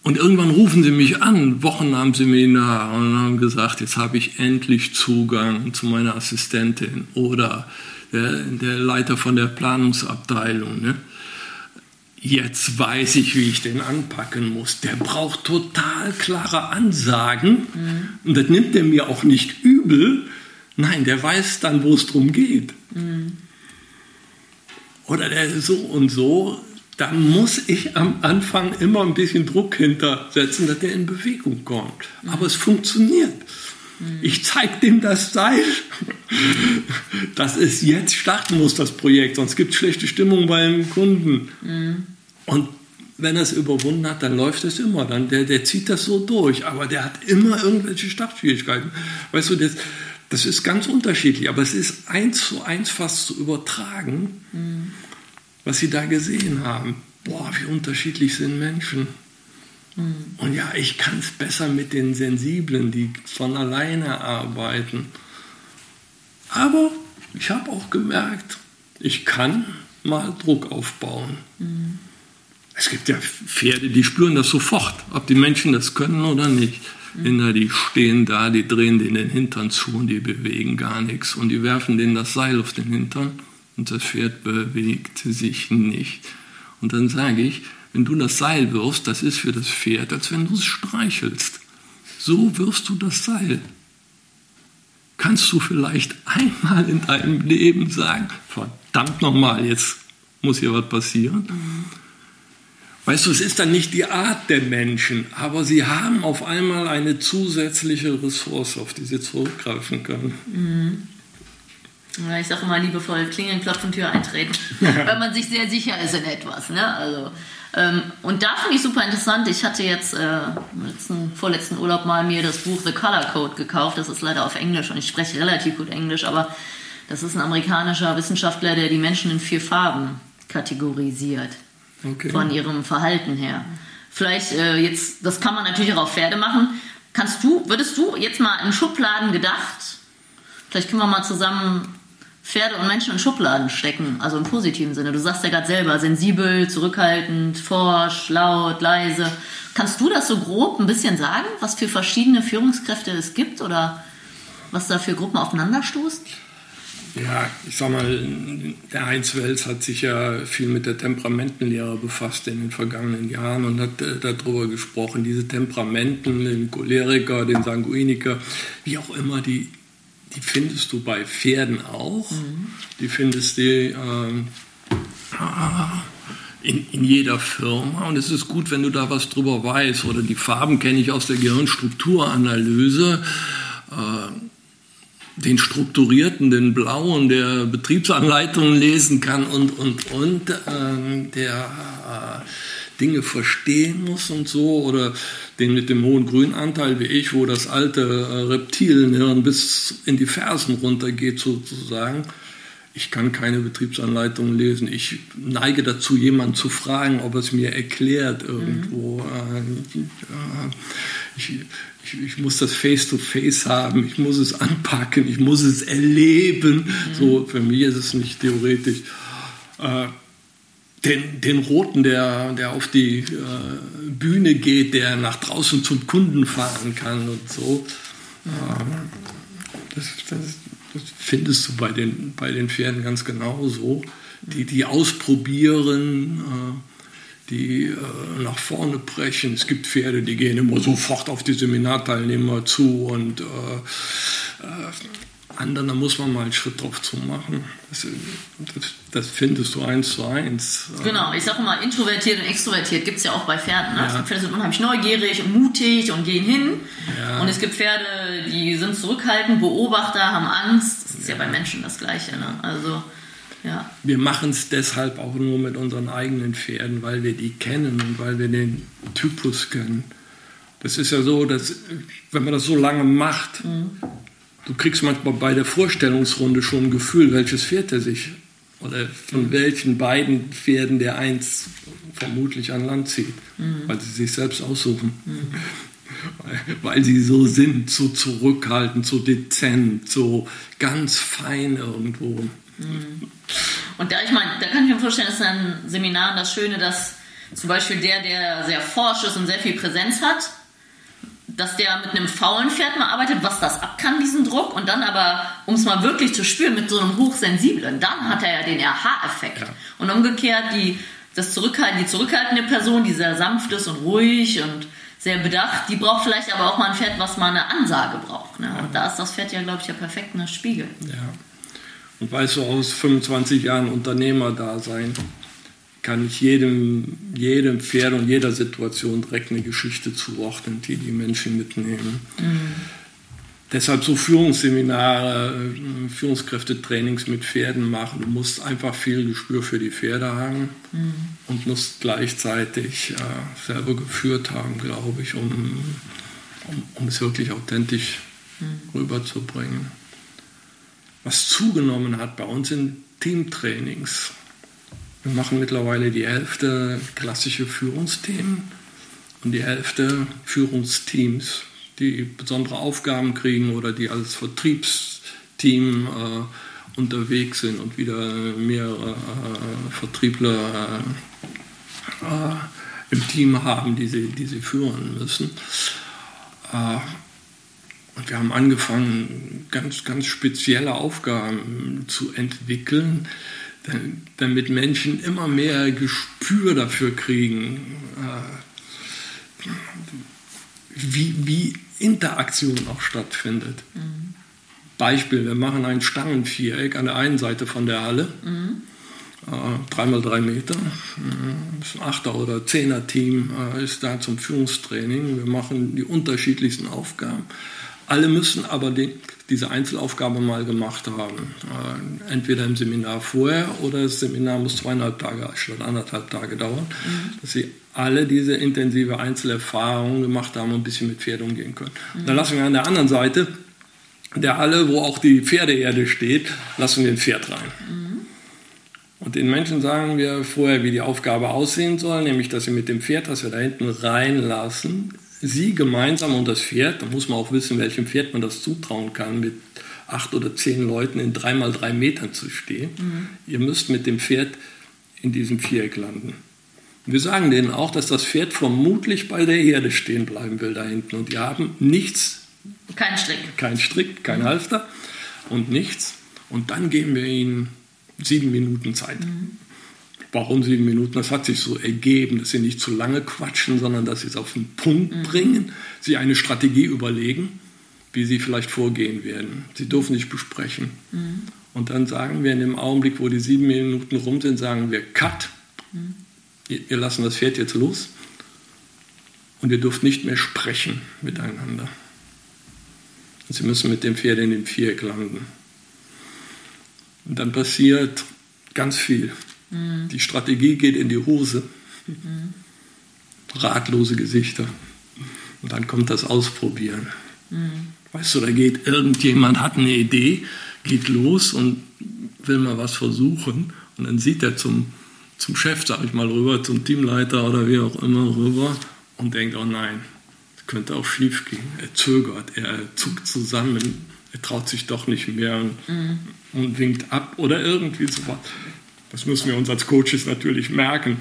Und irgendwann rufen sie mich an, Wochen nach dem Seminar, und haben gesagt, jetzt habe ich endlich Zugang zu meiner Assistentin oder der, der Leiter von der Planungsabteilung. Ne? Jetzt weiß ich, wie ich den anpacken muss. Der braucht total klare Ansagen mhm. und das nimmt er mir auch nicht übel. Nein, der weiß dann, wo es drum geht. Mhm. Oder der so und so. Da muss ich am Anfang immer ein bisschen Druck hintersetzen, dass der in Bewegung kommt. Mhm. Aber es funktioniert. Ich zeige dem das Seil, dass es jetzt starten muss, das Projekt, sonst gibt es schlechte Stimmung beim Kunden. Mhm. Und wenn er es überwunden hat, dann läuft es immer. Dann, der, der zieht das so durch, aber der hat immer irgendwelche Startschwierigkeiten. Weißt du, das, das ist ganz unterschiedlich, aber es ist eins zu eins fast zu übertragen, mhm. was sie da gesehen haben. Boah, wie unterschiedlich sind Menschen. Mhm. Und ja, ich kann es besser mit den Sensiblen, die von alleine arbeiten. Aber ich habe auch gemerkt, ich kann mal Druck aufbauen. Mhm. Es gibt ja Pferde, die spüren das sofort, ob die Menschen das können oder nicht. Mhm. Die stehen da, die drehen denen den Hintern zu und die bewegen gar nichts. Und die werfen denen das Seil auf den Hintern und das Pferd bewegt sich nicht. Und dann sage ich, wenn du das Seil wirfst, das ist für das Pferd, als wenn du es streichelst. So wirfst du das Seil. Kannst du vielleicht einmal in deinem Leben sagen, verdammt nochmal, jetzt muss hier was passieren? Weißt du, es ist dann nicht die Art der Menschen, aber sie haben auf einmal eine zusätzliche Ressource, auf die sie zurückgreifen können. Mhm. Ich sage immer liebevoll, klingeln, klopfen, Tür eintreten, weil man sich sehr sicher ist in etwas. Ne? Also, und da finde ich super interessant. Ich hatte jetzt äh, letzten, vorletzten Urlaub mal mir das Buch The Color Code gekauft. Das ist leider auf Englisch und ich spreche relativ gut Englisch, aber das ist ein amerikanischer Wissenschaftler, der die Menschen in vier Farben kategorisiert. Okay. Von ihrem Verhalten her. Vielleicht äh, jetzt, das kann man natürlich auch auf Pferde machen. Kannst du, würdest du jetzt mal in Schubladen gedacht, vielleicht können wir mal zusammen Pferde und Menschen in Schubladen stecken, also im positiven Sinne. Du sagst ja gerade selber, sensibel, zurückhaltend, forsch, laut, leise. Kannst du das so grob ein bisschen sagen, was für verschiedene Führungskräfte es gibt oder was da für Gruppen aufeinanderstoßen? Ja, ich sag mal, der Heinz Wels hat sich ja viel mit der Temperamentenlehre befasst in den vergangenen Jahren und hat äh, darüber gesprochen, diese Temperamenten, den Choleriker, den Sanguiniker, wie auch immer, die die findest du bei Pferden auch. Mhm. Die findest du ähm, in, in, jeder Firma. Und es ist gut, wenn du da was drüber weißt. Oder die Farben kenne ich aus der Gehirnstrukturanalyse. Äh, den strukturierten, den blauen, der Betriebsanleitungen lesen kann und, und, und, äh, der äh, Dinge verstehen muss und so. Oder den mit dem hohen Grünanteil wie ich, wo das alte äh, Reptilienhirn bis in die Fersen runtergeht sozusagen. ich kann keine Betriebsanleitung lesen. Ich neige dazu, jemanden zu fragen, ob er es mir erklärt irgendwo. Mhm. Ich, ich, ich, muss das Face-to-Face -face haben, ich muss es anpacken, ich muss es erleben. Mhm. So, für mich ist es nicht theoretisch. Äh, den, den Roten, der, der auf die äh, Bühne geht, der nach draußen zum Kunden fahren kann und so. Mhm. das, das, das findest du bei den, bei den Pferden ganz genauso. Die, die ausprobieren, äh, die äh, nach vorne brechen. Es gibt Pferde, die gehen immer sofort auf die Seminarteilnehmer zu und äh, anderen, da muss man mal einen Schritt drauf zu machen. Das, das, das, findest du eins zu eins. Genau, ich sage immer, introvertiert und extrovertiert gibt es ja auch bei Pferden. Ne? Ja. Es gibt Pferde, die sind unheimlich neugierig und mutig und gehen hin. Ja. Und es gibt Pferde, die sind zurückhaltend, Beobachter, haben Angst. Das ist ja, ja bei Menschen das Gleiche. Ne? Also, ja. Wir machen es deshalb auch nur mit unseren eigenen Pferden, weil wir die kennen und weil wir den Typus kennen. Das ist ja so, dass wenn man das so lange macht, mhm du kriegst manchmal bei der Vorstellungsrunde schon ein Gefühl, welches Pferd er sich oder von welchen beiden Pferden der eins vermutlich an Land zieht, mhm. weil sie sich selbst aussuchen. Mhm. Weil, weil, sie so sind, so zurückhaltend, so dezent, so ganz fein irgendwo. Mhm. Und da, ich meine, da kann ich mir vorstellen, dass an Seminaren das Schöne, dass zum Beispiel der, der sehr forsch ist und sehr viel Präsenz hat, dass der mit einem faulen Pferd mal arbeitet, was das ab kann, diesen Druck, und dann aber, um es mal wirklich zu spüren, mit so einem hochsensiblen, dann hat er ja den RH-Effekt. Ja. Und umgekehrt, die, das Zurückhalten, die zurückhaltende Person, die sehr sanft ist und ruhig und sehr bedacht, die braucht vielleicht aber auch mal ein Pferd, was mal eine Ansage braucht. Ne? Und da ist das Pferd ja, glaube ich, ja perfekt ein Spiegel. Ja. Und weißt du, aus 25 Jahren Unternehmer da sein, kann ich jedem, jedem Pferd und jeder Situation direkt eine Geschichte zuordnen, die die Menschen mitnehmen. Mhm. Deshalb so Führungsseminare, Führungskräftetrainings mit Pferden machen. Du musst einfach viel Gespür für die Pferde haben mhm. und musst gleichzeitig äh, selber geführt haben, glaube ich, um, um, um, es wirklich authentisch mhm. rüberzubringen. Was zugenommen hat bei uns in Teamtrainings, wir machen mittlerweile die Hälfte klassische Führungsthemen und die Hälfte Führungsteams, die besondere Aufgaben kriegen oder die als Vertriebsteam äh, unterwegs sind und wieder mehrere äh, Vertriebler äh, äh im Team haben, die sie, die sie führen müssen. Äh, und wir haben angefangen, ganz, ganz spezielle Aufgaben zu entwickeln, damit Menschen immer mehr Gespür dafür kriegen, äh, wie, wie Interaktion auch stattfindet. Mhm. Beispiel, wir machen ein Stangenviereck an der einen Seite von der Halle, mhm. äh, dreimal drei Meter. Das Achter- oder Zehner-Team äh, ist da zum Führungstraining. Wir machen die unterschiedlichsten Aufgaben. Alle müssen aber den, diese Einzelaufgabe mal gemacht haben. Äh, entweder im Seminar vorher oder das Seminar muss zweieinhalb Tage statt anderthalb Tage dauern, mhm. dass sie alle diese intensive Einzelerfahrung gemacht haben und ein bisschen mit Pferd umgehen können. Mhm. Dann lassen wir an der anderen Seite der Halle, wo auch die Pferdeerde steht, lassen wir ein Pferd rein. Mhm. Und den Menschen sagen wir vorher, wie die Aufgabe aussehen soll, nämlich dass sie mit dem Pferd, das wir da hinten reinlassen, sie gemeinsam und das Pferd, da muss man auch wissen, welchem Pferd man das zutrauen kann, mit acht oder zehn Leuten in drei mal drei Metern zu stehen. Mhm. Ihr müsst mit dem Pferd in diesem Viereck landen. Wir sagen denen auch, dass das Pferd vermutlich bei der Erde stehen bleiben will da hinten. Und die haben nichts. Kein Strick. Kein Strick, kein mhm. Halfter und nichts. Und dann geben wir ihnen sieben Minuten Zeit. Mhm. Warum sieben Minuten? Das hat sich so ergeben, dass sie nicht zu lange quatschen, sondern dass sie es auf den Punkt mhm. bringen, sie eine Strategie überlegen, wie sie vielleicht vorgehen werden. Sie dürfen nicht besprechen. Mhm. Und dann sagen wir in dem Augenblick, wo die sieben Minuten rum sind, sagen wir Cut. Mhm. Wir lassen das Pferd jetzt los und ihr dürft nicht mehr sprechen miteinander. Und sie müssen mit dem Pferd in dem Viereck landen. Und dann passiert ganz viel. Mhm. Die Strategie geht in die Hose. Mhm. Ratlose Gesichter. Und dann kommt das Ausprobieren. Mhm. Weißt du, da geht irgendjemand, hat eine Idee, geht los und will mal was versuchen und dann sieht er zum, zum Chef, sag ich mal, rüber, zum Teamleiter oder wie auch immer rüber und denkt, oh nein, könnte auch schief gehen. Er zögert, er zuckt zusammen, er traut sich doch nicht mehr und, mhm. und winkt ab oder irgendwie sowas. Das müssen wir uns als Coaches natürlich merken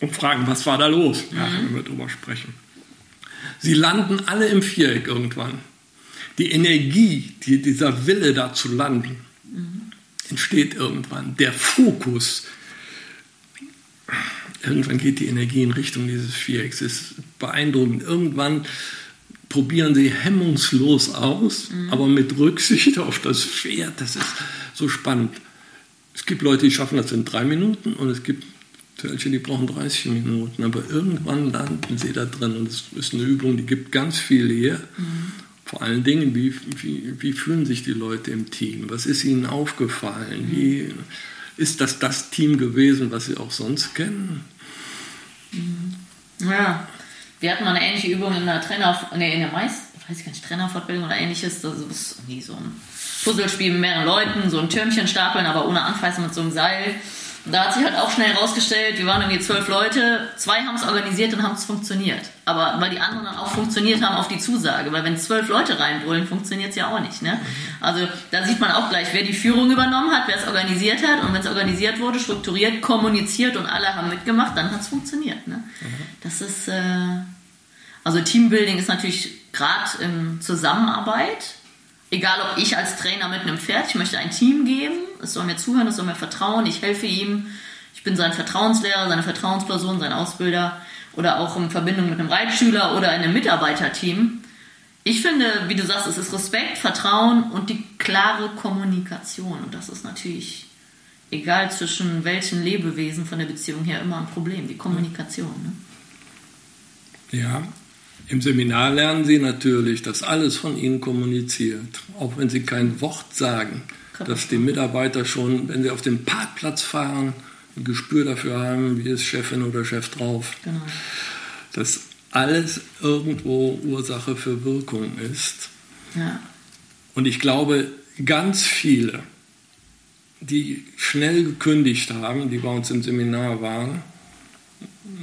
und fragen, was war da los, mhm. nachher, wenn wir darüber sprechen. Sie landen alle im Viereck irgendwann. Die Energie, die, dieser Wille da zu landen, mhm. entsteht irgendwann. Der Fokus, irgendwann geht die Energie in Richtung dieses Vierecks. Es ist beeindruckend. Irgendwann probieren sie hemmungslos aus, mhm. aber mit Rücksicht auf das Pferd. Das ist so spannend. Es gibt Leute, die schaffen das in drei Minuten und es gibt welche, die brauchen 30 Minuten, aber irgendwann landen sie da drin und es ist eine Übung, die gibt ganz viel her. Mhm. Vor allen Dingen, wie, wie, wie, fühlen sich die Leute im Team? Was ist ihnen aufgefallen? Mhm. Wie ist das das Team gewesen, was sie auch sonst kennen? Mhm. Ja, wir hatten mal eine ähnliche Übung in der Trainer, nee, in der Meist, weiß ich gar nicht, Trainerfortbildung oder ähnliches. Das ist irgendwie so ein Puzzlespiel mit mehreren Leuten, so ein Türmchen stapeln, aber ohne Anfassen mit so einem Seil. Da hat sich halt auch schnell herausgestellt, wir waren irgendwie zwölf Leute, zwei haben es organisiert und haben es funktioniert. Aber weil die anderen dann auch funktioniert haben auf die Zusage, weil wenn zwölf Leute reinbrüllen, funktioniert es ja auch nicht. Ne? Also da sieht man auch gleich, wer die Führung übernommen hat, wer es organisiert hat und wenn es organisiert wurde, strukturiert, kommuniziert und alle haben mitgemacht, dann hat es funktioniert. Ne? Das ist, äh, also Teambuilding ist natürlich gerade in Zusammenarbeit egal ob ich als Trainer mit einem Pferd, ich möchte ein Team geben, es soll mir zuhören, es soll mir vertrauen, ich helfe ihm, ich bin sein Vertrauenslehrer, seine Vertrauensperson, sein Ausbilder oder auch in Verbindung mit einem Reitschüler oder in einem Mitarbeiterteam. Ich finde, wie du sagst, es ist Respekt, Vertrauen und die klare Kommunikation. Und das ist natürlich, egal zwischen welchen Lebewesen von der Beziehung her, immer ein Problem, die Kommunikation. Ne? Ja, im Seminar lernen Sie natürlich, dass alles von Ihnen kommuniziert, auch wenn Sie kein Wort sagen, dass die Mitarbeiter schon, wenn sie auf den Parkplatz fahren, ein Gespür dafür haben, wie ist Chefin oder Chef drauf. Genau. Dass alles irgendwo Ursache für Wirkung ist. Ja. Und ich glaube, ganz viele, die schnell gekündigt haben, die bei uns im Seminar waren,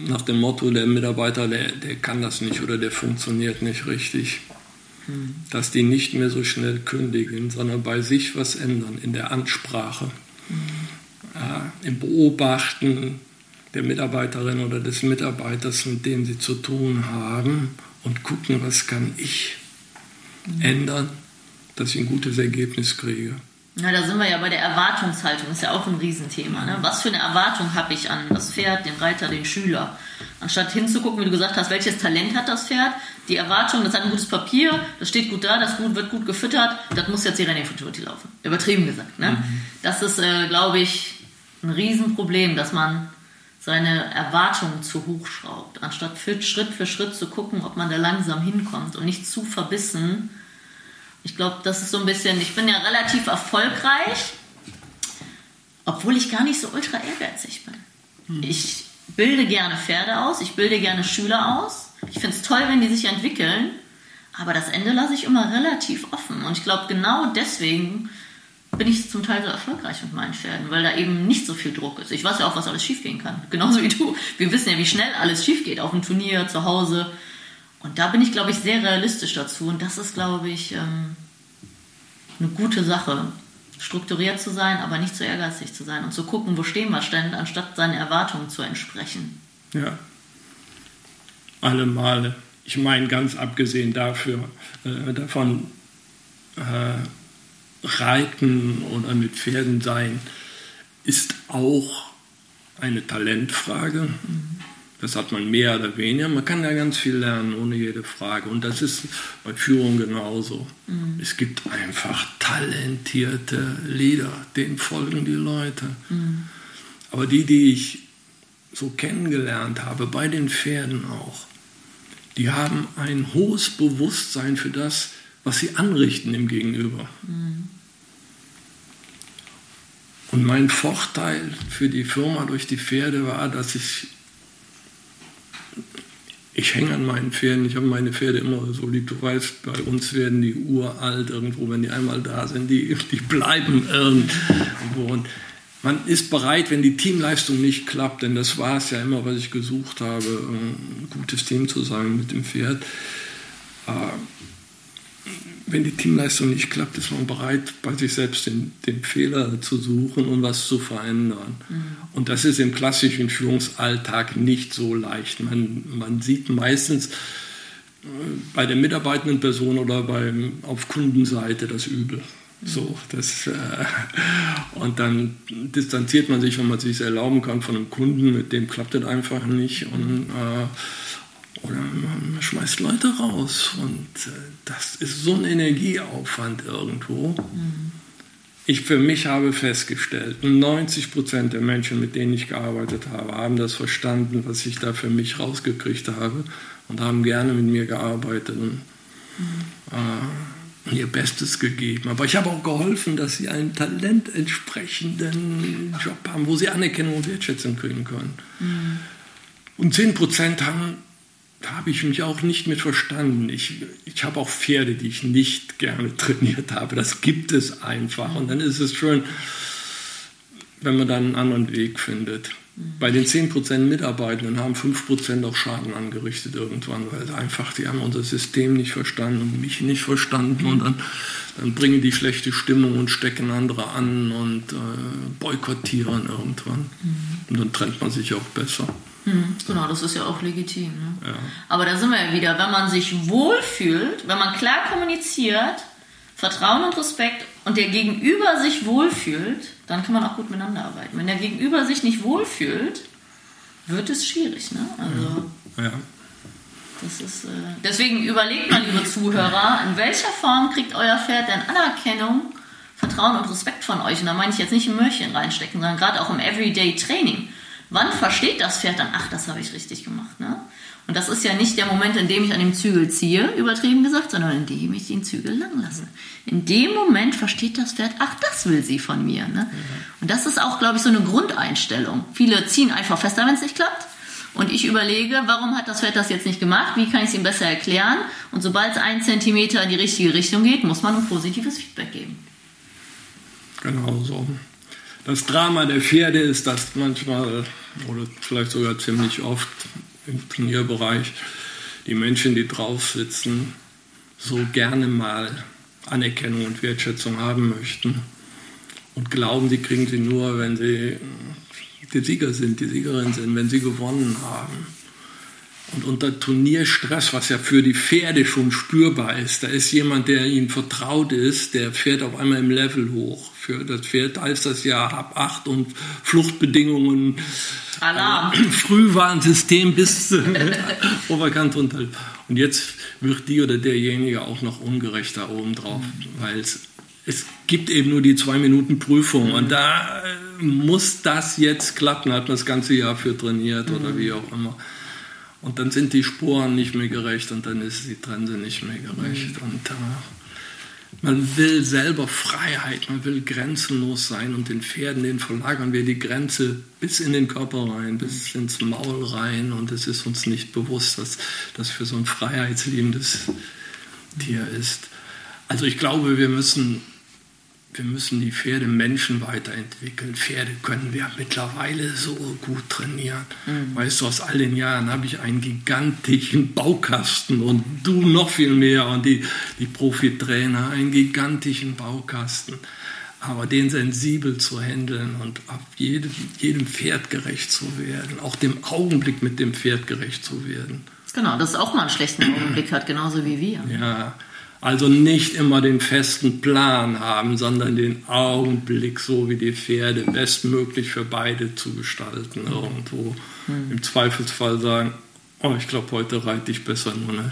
nach dem Motto, der Mitarbeiter, der, der kann das nicht oder der funktioniert nicht richtig. Hm. Dass die nicht mehr so schnell kündigen, sondern bei sich was ändern in der Ansprache, hm. ja, im Beobachten der Mitarbeiterin oder des Mitarbeiters, mit dem sie zu tun haben und gucken, was kann ich hm. ändern, dass ich ein gutes Ergebnis kriege. Na, da sind wir ja bei der Erwartungshaltung, ist ja auch ein Riesenthema. Ne? Was für eine Erwartung habe ich an das Pferd, den Reiter, den Schüler? Anstatt hinzugucken, wie du gesagt hast, welches Talent hat das Pferd? Die Erwartung, das hat ein gutes Papier, das steht gut da, das gut, wird gut gefüttert, das muss jetzt die Rennen Futurity laufen. Übertrieben gesagt. Ne? Mhm. Das ist, äh, glaube ich, ein Riesenproblem, dass man seine Erwartungen zu hoch schraubt, anstatt Schritt für Schritt zu gucken, ob man da langsam hinkommt und nicht zu verbissen ich glaube, das ist so ein bisschen, ich bin ja relativ erfolgreich, obwohl ich gar nicht so ultra ehrgeizig bin. Hm. Ich bilde gerne Pferde aus, ich bilde gerne Schüler aus. Ich finde es toll, wenn die sich entwickeln, aber das Ende lasse ich immer relativ offen. Und ich glaube, genau deswegen bin ich zum Teil so erfolgreich mit meinen Pferden, weil da eben nicht so viel Druck ist. Ich weiß ja auch, was alles schiefgehen kann. Genauso wie du. Wir wissen ja, wie schnell alles schiefgeht auf dem Turnier, zu Hause. Und da bin ich, glaube ich, sehr realistisch dazu. Und das ist, glaube ich, ähm, eine gute Sache. Strukturiert zu sein, aber nicht zu ehrgeizig zu sein und zu gucken, wo stehen wir denn, anstatt seinen Erwartungen zu entsprechen. Ja. Alle Male. Ich meine, ganz abgesehen dafür, äh, davon äh, reiten oder mit Pferden sein, ist auch eine Talentfrage. Mhm. Das hat man mehr oder weniger. Man kann da ganz viel lernen, ohne jede Frage. Und das ist bei Führung genauso. Mhm. Es gibt einfach talentierte Leader, denen folgen die Leute. Mhm. Aber die, die ich so kennengelernt habe, bei den Pferden auch, die haben ein hohes Bewusstsein für das, was sie anrichten im Gegenüber. Mhm. Und mein Vorteil für die Firma durch die Pferde war, dass ich ich hänge an meinen Pferden, ich habe meine Pferde immer so lieb. Du weißt, bei uns werden die uralt irgendwo, wenn die einmal da sind, die, die bleiben irgendwo. Und man ist bereit, wenn die Teamleistung nicht klappt, denn das war es ja immer, was ich gesucht habe, ein gutes Team zu sein mit dem Pferd. Wenn die Teamleistung nicht klappt, ist man bereit, bei sich selbst den, den Fehler zu suchen und was zu verändern. Mhm. Und das ist im klassischen Führungsalltag nicht so leicht. Man, man sieht meistens äh, bei der mitarbeitenden Person oder beim, auf Kundenseite das Übel. Mhm. So, das, äh, und dann distanziert man sich, wenn man es sich erlauben kann, von einem Kunden, mit dem klappt es einfach nicht. Und äh, oder man schmeißt Leute raus und äh, das ist so ein Energieaufwand irgendwo. Mhm. Ich für mich habe festgestellt, 90 Prozent der Menschen, mit denen ich gearbeitet habe, haben das verstanden, was ich da für mich rausgekriegt habe und haben gerne mit mir gearbeitet und mhm. äh, ihr Bestes gegeben. Aber ich habe auch geholfen, dass sie einen talententsprechenden Job haben, wo sie Anerkennung und Wertschätzung kriegen können. Mhm. Und 10 Prozent haben da habe ich mich auch nicht mit verstanden. Ich, ich habe auch Pferde, die ich nicht gerne trainiert habe. Das gibt es einfach. Und dann ist es schön, wenn man dann einen anderen Weg findet. Bei den 10% Mitarbeitenden haben 5% auch Schaden angerichtet irgendwann, weil einfach, die haben unser System nicht verstanden und mich nicht verstanden und dann, dann bringen die schlechte Stimmung und stecken andere an und äh, boykottieren irgendwann. Mhm. Und dann trennt man sich auch besser. Mhm, genau, das ist ja auch legitim. Ne? Ja. Aber da sind wir ja wieder, wenn man sich wohlfühlt, wenn man klar kommuniziert, Vertrauen und Respekt und der Gegenüber sich wohlfühlt, dann kann man auch gut miteinander arbeiten. Wenn der Gegenüber sich nicht wohlfühlt, wird es schwierig. Ne? Also, ja. Das ist, äh, deswegen überlegt mal, liebe Zuhörer, in welcher Form kriegt euer Pferd denn Anerkennung, Vertrauen und Respekt von euch? Und da meine ich jetzt nicht ein Möhrchen reinstecken, sondern gerade auch im Everyday Training. Wann versteht das Pferd dann, ach, das habe ich richtig gemacht? Ne? Und das ist ja nicht der Moment, in dem ich an dem Zügel ziehe, übertrieben gesagt, sondern in dem ich den Zügel lang lasse. In dem Moment versteht das Pferd, ach, das will sie von mir. Ne? Und das ist auch, glaube ich, so eine Grundeinstellung. Viele ziehen einfach fester, wenn es nicht klappt. Und ich überlege, warum hat das Pferd das jetzt nicht gemacht? Wie kann ich es ihm besser erklären? Und sobald es einen Zentimeter in die richtige Richtung geht, muss man ein positives Feedback geben. Genau so. Das Drama der Pferde ist, dass manchmal oder vielleicht sogar ziemlich oft im Turnierbereich die Menschen, die drauf sitzen, so gerne mal Anerkennung und Wertschätzung haben möchten und glauben, sie kriegen sie nur, wenn sie die Sieger sind, die Siegerin sind, wenn sie gewonnen haben. Und unter Turnierstress, was ja für die Pferde schon spürbar ist, da ist jemand, der ihnen vertraut ist, der fährt auf einmal im Level hoch. Für das Pferd heißt das ja ab acht und Fluchtbedingungen. Alarm. Frühwarnsystem bis Oberkante und Und jetzt wird die oder derjenige auch noch ungerechter obendrauf, weil es, es gibt eben nur die zwei Minuten Prüfung und da äh, muss das jetzt klappen, hat man das ganze Jahr für trainiert oder wie auch immer. Und dann sind die Sporen nicht mehr gerecht und dann ist die Trense nicht mehr gerecht. Mhm. Und äh, man will selber Freiheit, man will grenzenlos sein und den Pferden, den verlagern wir die Grenze bis in den Körper rein, bis ins Maul rein und es ist uns nicht bewusst, dass das für so ein freiheitsliebendes Tier ist. Also ich glaube, wir müssen wir müssen die Pferde Menschen weiterentwickeln. Pferde können wir mittlerweile so gut trainieren. Mhm. Weißt du, aus all den Jahren habe ich einen gigantischen Baukasten und du noch viel mehr und die, die Profitrainer einen gigantischen Baukasten. Aber den sensibel zu handeln und auf jedem, jedem Pferd gerecht zu werden, auch dem Augenblick mit dem Pferd gerecht zu werden. Genau, das auch mal einen schlechten Augenblick hat, genauso wie wir. Ja, also nicht immer den festen Plan haben, sondern den Augenblick, so wie die Pferde, bestmöglich für beide zu gestalten irgendwo. Mhm. Im Zweifelsfall sagen, oh, ich glaube, heute reite ich besser nur eine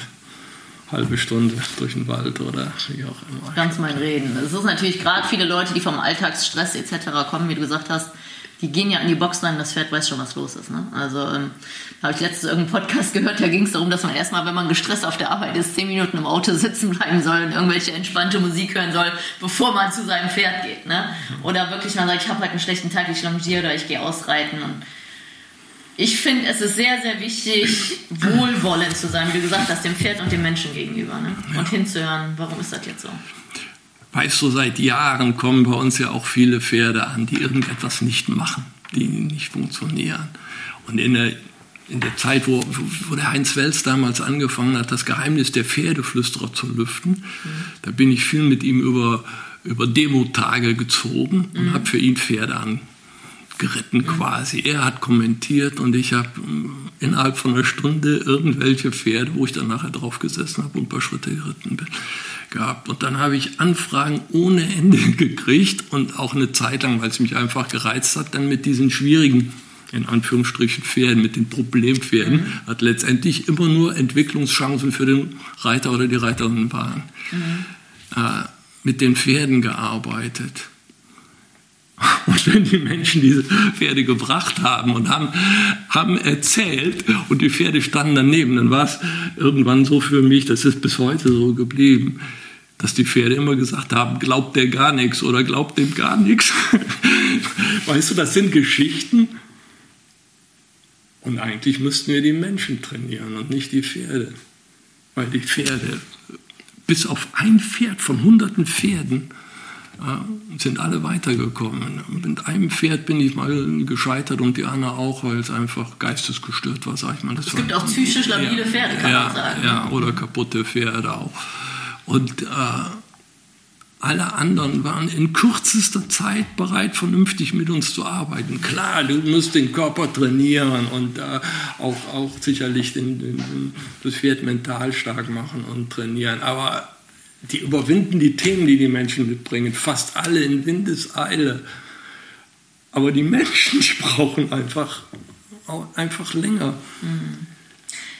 halbe Stunde durch den Wald oder wie auch immer. Ganz mein Reden. Es ist natürlich gerade viele Leute, die vom Alltagsstress etc. kommen, wie du gesagt hast, die gehen ja an die Box rein, das Pferd weiß schon, was los ist. Ne? Also ähm, da habe ich letztens irgendeinen Podcast gehört, da ging es darum, dass man erstmal, wenn man gestresst auf der Arbeit ist, zehn Minuten im Auto sitzen bleiben soll und irgendwelche entspannte Musik hören soll, bevor man zu seinem Pferd geht. Ne? Oder wirklich man sagt, ich habe halt einen schlechten Tag, ich longiere oder ich gehe ausreiten. Und Ich finde, es ist sehr, sehr wichtig, wohlwollend zu sein, wie gesagt hast, dem Pferd und dem Menschen gegenüber. Ne? Und hinzuhören, warum ist das jetzt so? Weißt du, seit Jahren kommen bei uns ja auch viele Pferde an, die irgendetwas nicht machen, die nicht funktionieren. Und in der, in der Zeit, wo, wo der Heinz Wels damals angefangen hat, das Geheimnis der Pferdeflüsterer zu lüften, mhm. da bin ich viel mit ihm über, über Demo-Tage gezogen und mhm. habe für ihn Pferde an, geritten quasi. Er hat kommentiert und ich habe äh, innerhalb von einer Stunde irgendwelche Pferde, wo ich dann nachher drauf gesessen habe und ein paar Schritte geritten bin, gehabt. Und dann habe ich Anfragen ohne Ende gekriegt und auch eine Zeit lang, weil es mich einfach gereizt hat, dann mit diesen schwierigen in Anführungsstrichen Pferden, mit den Problempferden, mhm. hat letztendlich immer nur Entwicklungschancen für den Reiter oder die Reiterin waren. Mhm. Äh, mit den Pferden gearbeitet. Und wenn die Menschen diese Pferde gebracht haben und haben, haben erzählt und die Pferde standen daneben, dann war es irgendwann so für mich, das ist bis heute so geblieben, dass die Pferde immer gesagt haben, glaubt der gar nichts oder glaubt dem gar nichts. Weißt du, das sind Geschichten. Und eigentlich müssten wir die Menschen trainieren und nicht die Pferde. Weil die Pferde, bis auf ein Pferd von hunderten Pferden, sind alle weitergekommen. Mit einem Pferd bin ich mal gescheitert und die Anna auch, weil es einfach geistesgestört war, sag ich mal. Das es gibt auch psychisch labile Pferde, kann ja, man sagen. Ja, oder kaputte Pferde auch. Und äh, alle anderen waren in kürzester Zeit bereit, vernünftig mit uns zu arbeiten. Klar, du musst den Körper trainieren und äh, auch, auch sicherlich den, den, das Pferd mental stark machen und trainieren. Aber die überwinden die Themen, die die Menschen mitbringen, fast alle in Windeseile. Aber die Menschen, die brauchen einfach, einfach länger. Mhm.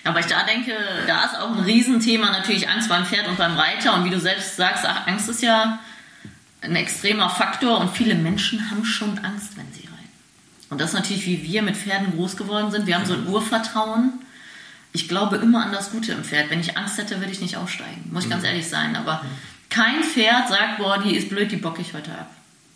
Aber ich da denke, da ist auch ein Riesenthema natürlich Angst beim Pferd und beim Reiter. Und wie du selbst sagst, Angst ist ja ein extremer Faktor und viele Menschen haben schon Angst, wenn sie reiten. Und das ist natürlich, wie wir mit Pferden groß geworden sind. Wir haben so ein Urvertrauen ich glaube immer an das Gute im Pferd. Wenn ich Angst hätte, würde ich nicht aussteigen. Muss ich ganz mhm. ehrlich sein. Aber kein Pferd sagt, boah, die ist blöd, die bocke ich heute ab.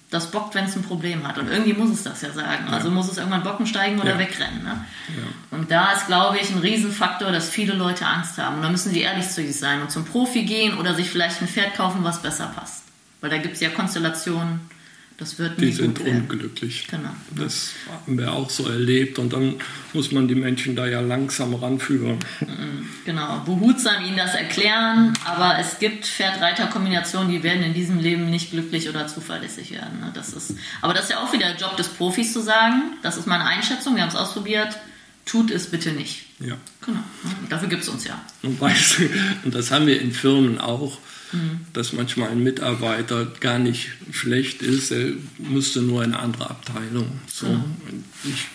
Das bockt, wenn es ein Problem hat. Und irgendwie muss es das ja sagen. Also muss es irgendwann bocken steigen oder ja. wegrennen. Ne? Ja. Und da ist, glaube ich, ein Riesenfaktor, dass viele Leute Angst haben. Und da müssen sie ehrlich zu sich sein und zum Profi gehen oder sich vielleicht ein Pferd kaufen, was besser passt. Weil da gibt es ja Konstellationen, das wird Die sind unglücklich. Genau. Das haben wir auch so erlebt und dann muss man die Menschen da ja langsam ranführen. Mhm, genau, behutsam ihnen das erklären, aber es gibt Pferd-Reiter-Kombinationen, die werden in diesem Leben nicht glücklich oder zuverlässig werden. Ne? Das ist, aber das ist ja auch wieder der Job des Profis zu sagen, das ist meine Einschätzung, wir haben es ausprobiert, tut es bitte nicht. Ja. Genau, dafür gibt es uns ja. Und, weißt und das haben wir in Firmen auch mhm. dass manchmal ein Mitarbeiter gar nicht schlecht ist, er müsste nur in eine andere Abteilung. So. Mhm. Ich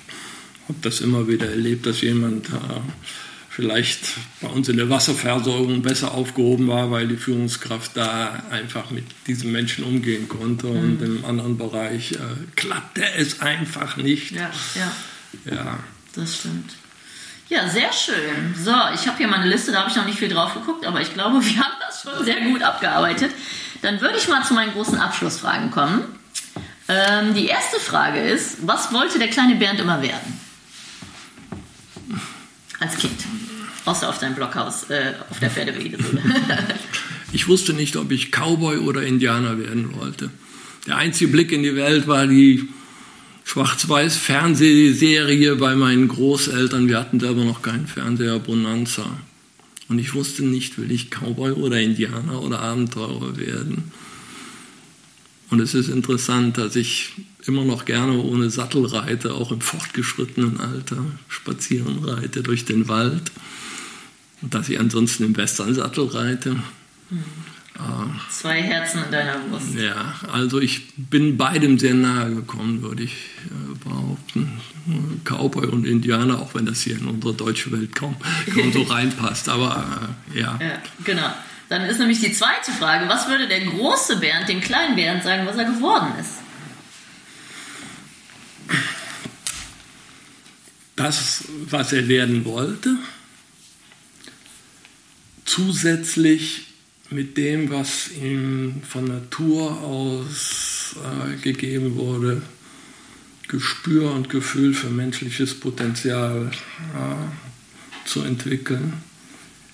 habe das immer wieder erlebt, dass jemand äh, vielleicht bei uns in der Wasserversorgung besser aufgehoben war, weil die Führungskraft da einfach mit diesen Menschen umgehen konnte mhm. und im anderen Bereich äh, klappte es einfach nicht. Ja, ja. ja. Das stimmt. Ja, sehr schön. So, ich habe hier meine Liste, da habe ich noch nicht viel drauf geguckt, aber ich glaube, wir haben das schon sehr gut abgearbeitet. Dann würde ich mal zu meinen großen Abschlussfragen kommen. Ähm, die erste Frage ist, was wollte der kleine Bernd immer werden? Als Kind. Außer auf deinem Blockhaus, äh, auf der Pferdeweide. ich wusste nicht, ob ich Cowboy oder Indianer werden wollte. Der einzige Blick in die Welt war die schwarz-weiß Fernsehserie bei meinen Großeltern. Wir hatten selber noch keinen Fernseher, Bonanza. Und ich wusste nicht, will ich Cowboy oder Indianer oder Abenteurer werden. Und es ist interessant, dass ich immer noch gerne ohne Sattel reite, auch im fortgeschrittenen Alter spazieren reite durch den Wald. Und dass ich ansonsten im Western-Sattel reite. Mhm. Zwei Herzen in deiner Brust. Ja, also ich bin beidem sehr nahe gekommen, würde ich äh, behaupten. Cowboy und Indianer, auch wenn das hier in unsere deutsche Welt kaum, kaum so reinpasst. Aber äh, ja. ja. Genau. Dann ist nämlich die zweite Frage: Was würde der große Bernd dem kleinen Bernd sagen, was er geworden ist? Das, was er werden wollte. Zusätzlich mit dem, was ihm von Natur aus äh, gegeben wurde, Gespür und Gefühl für menschliches Potenzial ja, zu entwickeln,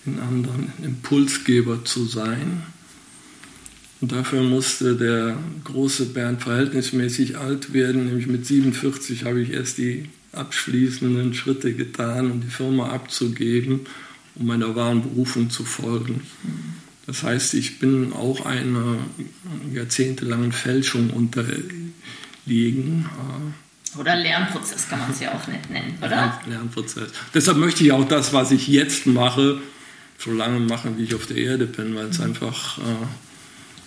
in anderen Impulsgeber zu sein. Und dafür musste der große Bernd verhältnismäßig alt werden, nämlich mit 47 habe ich erst die abschließenden Schritte getan, um die Firma abzugeben, um meiner wahren Berufung zu folgen. Das heißt, ich bin auch einer jahrzehntelangen Fälschung unterliegen. Oder Lernprozess kann man es ja auch nennen, oder? Lernprozess. Deshalb möchte ich auch das, was ich jetzt mache, so lange machen, wie ich auf der Erde bin, weil es mhm. einfach äh,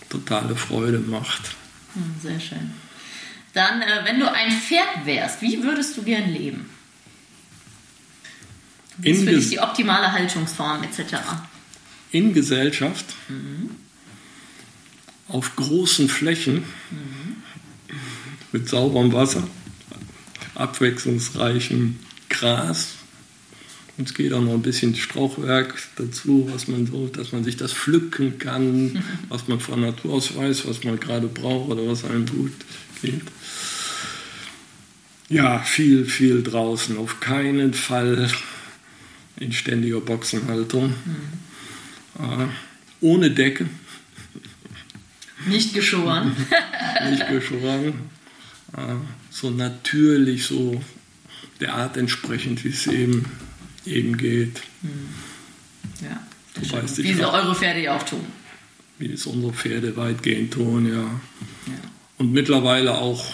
totale Freude macht. Hm, sehr schön. Dann, äh, wenn du ein Pferd wärst, wie würdest du gern leben? Wie ist für dich die optimale Haltungsform etc.? In Gesellschaft, mhm. auf großen Flächen, mhm. mit sauberem Wasser, abwechslungsreichem Gras, und es geht auch noch ein bisschen Strauchwerk dazu, was man so, dass man sich das pflücken kann, mhm. was man von Natur aus weiß, was man gerade braucht oder was einem gut geht. Ja, viel, viel draußen. Auf keinen Fall in ständiger Boxenhaltung. Mhm. Äh, ohne Decke. Nicht geschoren. Nicht geschoren. Äh, so natürlich, so der Art entsprechend, wie es eben eben geht. Ja, weißt, wie sie eure Pferde ja auch tun. Wie es unsere Pferde weitgehend tun, ja. ja. Und mittlerweile auch,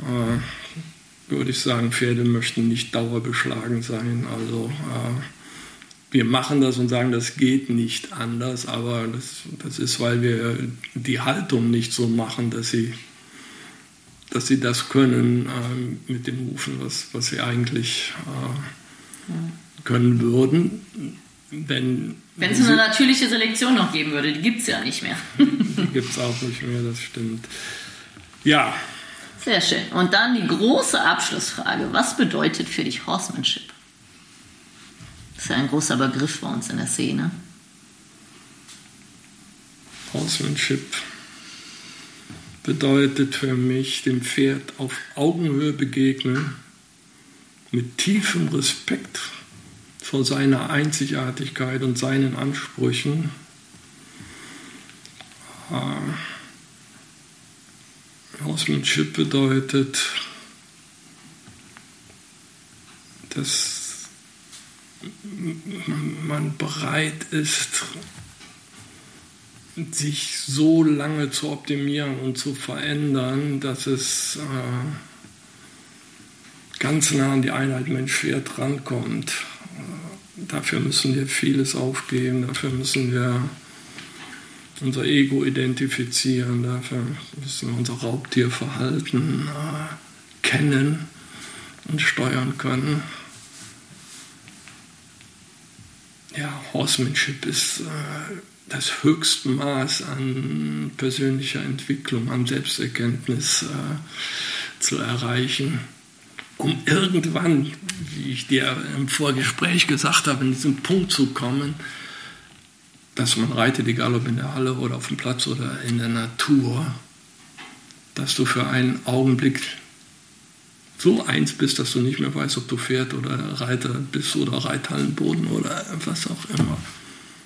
äh, würde ich sagen, Pferde möchten nicht dauerbeschlagen sein. Also äh, wir machen das und sagen, das geht nicht anders, aber das, das ist, weil wir die Haltung nicht so machen, dass sie, dass sie das können äh, mit dem Hufen, was, was sie eigentlich äh, können würden. Wenn, wenn es eine natürliche Selektion noch geben würde, die gibt es ja nicht mehr. die gibt es auch nicht mehr, das stimmt. Ja. Sehr schön. Und dann die große Abschlussfrage. Was bedeutet für dich Horsemanship? Das ist ein großer Begriff bei uns in der Szene. Horsemanship bedeutet für mich, dem Pferd auf Augenhöhe begegnen mit tiefem Respekt vor seiner Einzigartigkeit und seinen Ansprüchen. Äh, Horsemanship bedeutet, dass man bereit ist, sich so lange zu optimieren und zu verändern, dass es äh, ganz nah an die Einheit Mensch-Pferd rankommt. Dafür müssen wir vieles aufgeben, dafür müssen wir unser Ego identifizieren, dafür müssen wir unser Raubtierverhalten äh, kennen und steuern können. Ja, Horsemanship ist äh, das höchste Maß an persönlicher Entwicklung, an Selbsterkenntnis äh, zu erreichen um irgendwann, wie ich dir im Vorgespräch gesagt habe, in diesen Punkt zu kommen, dass man reitet, egal ob in der Halle oder auf dem Platz oder in der Natur, dass du für einen Augenblick so eins bist, dass du nicht mehr weißt, ob du Pferd oder Reiter bist oder Reithallenboden oder was auch immer.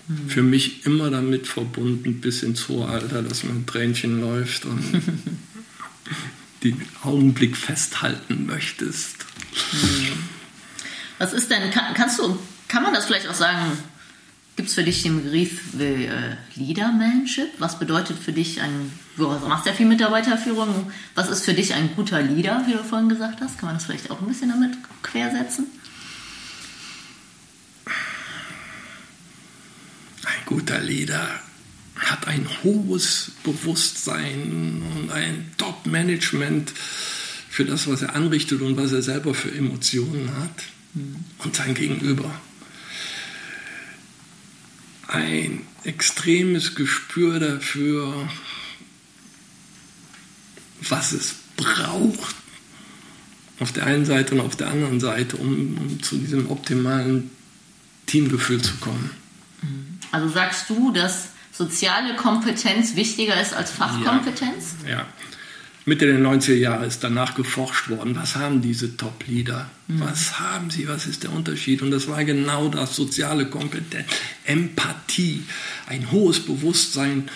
Mhm. Für mich immer damit verbunden bis ins hohe Alter, dass mein Tränchen läuft und den Augenblick festhalten möchtest. Was ist denn, kann, kannst du, kann man das vielleicht auch sagen, gibt es für dich den Begriff äh, Leadermanship? Was bedeutet für dich ein, du machst ja viel Mitarbeiterführung, was ist für dich ein guter Leader, wie du vorhin gesagt hast? Kann man das vielleicht auch ein bisschen damit quersetzen? Ein guter Leader hat ein hohes Bewusstsein und ein Top-Management für das, was er anrichtet und was er selber für Emotionen hat und sein Gegenüber. Ein extremes Gespür dafür, was es braucht, auf der einen Seite und auf der anderen Seite, um, um zu diesem optimalen Teamgefühl zu kommen. Also sagst du, dass soziale Kompetenz wichtiger ist als Fachkompetenz? Ja. ja. Mitte der 90er Jahre ist danach geforscht worden, was haben diese Top-Leader? Mhm. Was haben sie? Was ist der Unterschied? Und das war genau das, soziale Kompetenz, Empathie, ein hohes Bewusstsein,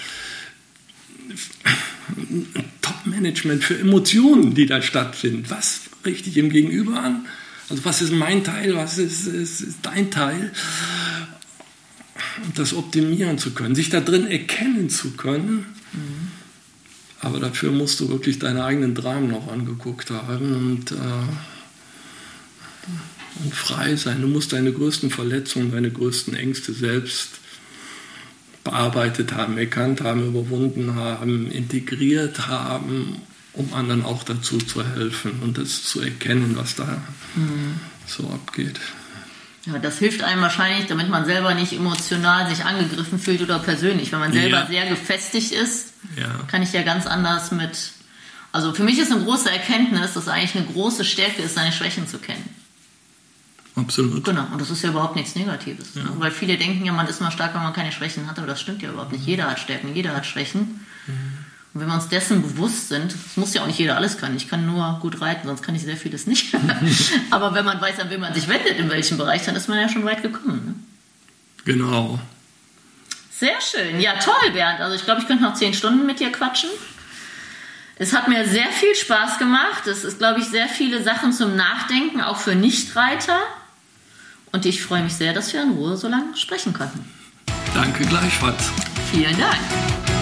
Top-Management für Emotionen, die da stattfinden. Was richte ich im Gegenüber an? Also was ist mein Teil, was ist, ist, ist dein Teil? Und das optimieren zu können, sich da drin erkennen zu können. Mhm aber dafür musst du wirklich deine eigenen Dramen noch angeguckt haben und, äh, und frei sein. Du musst deine größten Verletzungen, deine größten Ängste selbst bearbeitet haben, erkannt haben, überwunden haben, integriert haben, um anderen auch dazu zu helfen und das zu erkennen, was da mhm. so abgeht. Ja, das hilft einem wahrscheinlich, damit man selber nicht emotional sich angegriffen fühlt oder persönlich. Wenn man selber ja. sehr gefestigt ist, ja. kann ich ja ganz anders mit. Also für mich ist eine große Erkenntnis, dass eigentlich eine große Stärke ist, seine Schwächen zu kennen. Absolut. Genau, und das ist ja überhaupt nichts Negatives. Ja. Ne? Weil viele denken ja, man ist mal stark, wenn man keine Schwächen hat, aber das stimmt ja überhaupt nicht. Jeder hat Stärken, jeder hat Schwächen. Mhm. Und wenn wir uns dessen bewusst sind, es muss ja auch nicht jeder alles können. Ich kann nur gut reiten, sonst kann ich sehr vieles nicht. Aber wenn man weiß, an wen man sich wendet, in welchem Bereich, dann ist man ja schon weit gekommen. Ne? Genau. Sehr schön. Ja, toll, Bernd. Also ich glaube, ich könnte noch zehn Stunden mit dir quatschen. Es hat mir sehr viel Spaß gemacht. Es ist, glaube ich, sehr viele Sachen zum Nachdenken, auch für Nichtreiter. Und ich freue mich sehr, dass wir in Ruhe so lange sprechen konnten. Danke gleichfalls. Vielen Dank.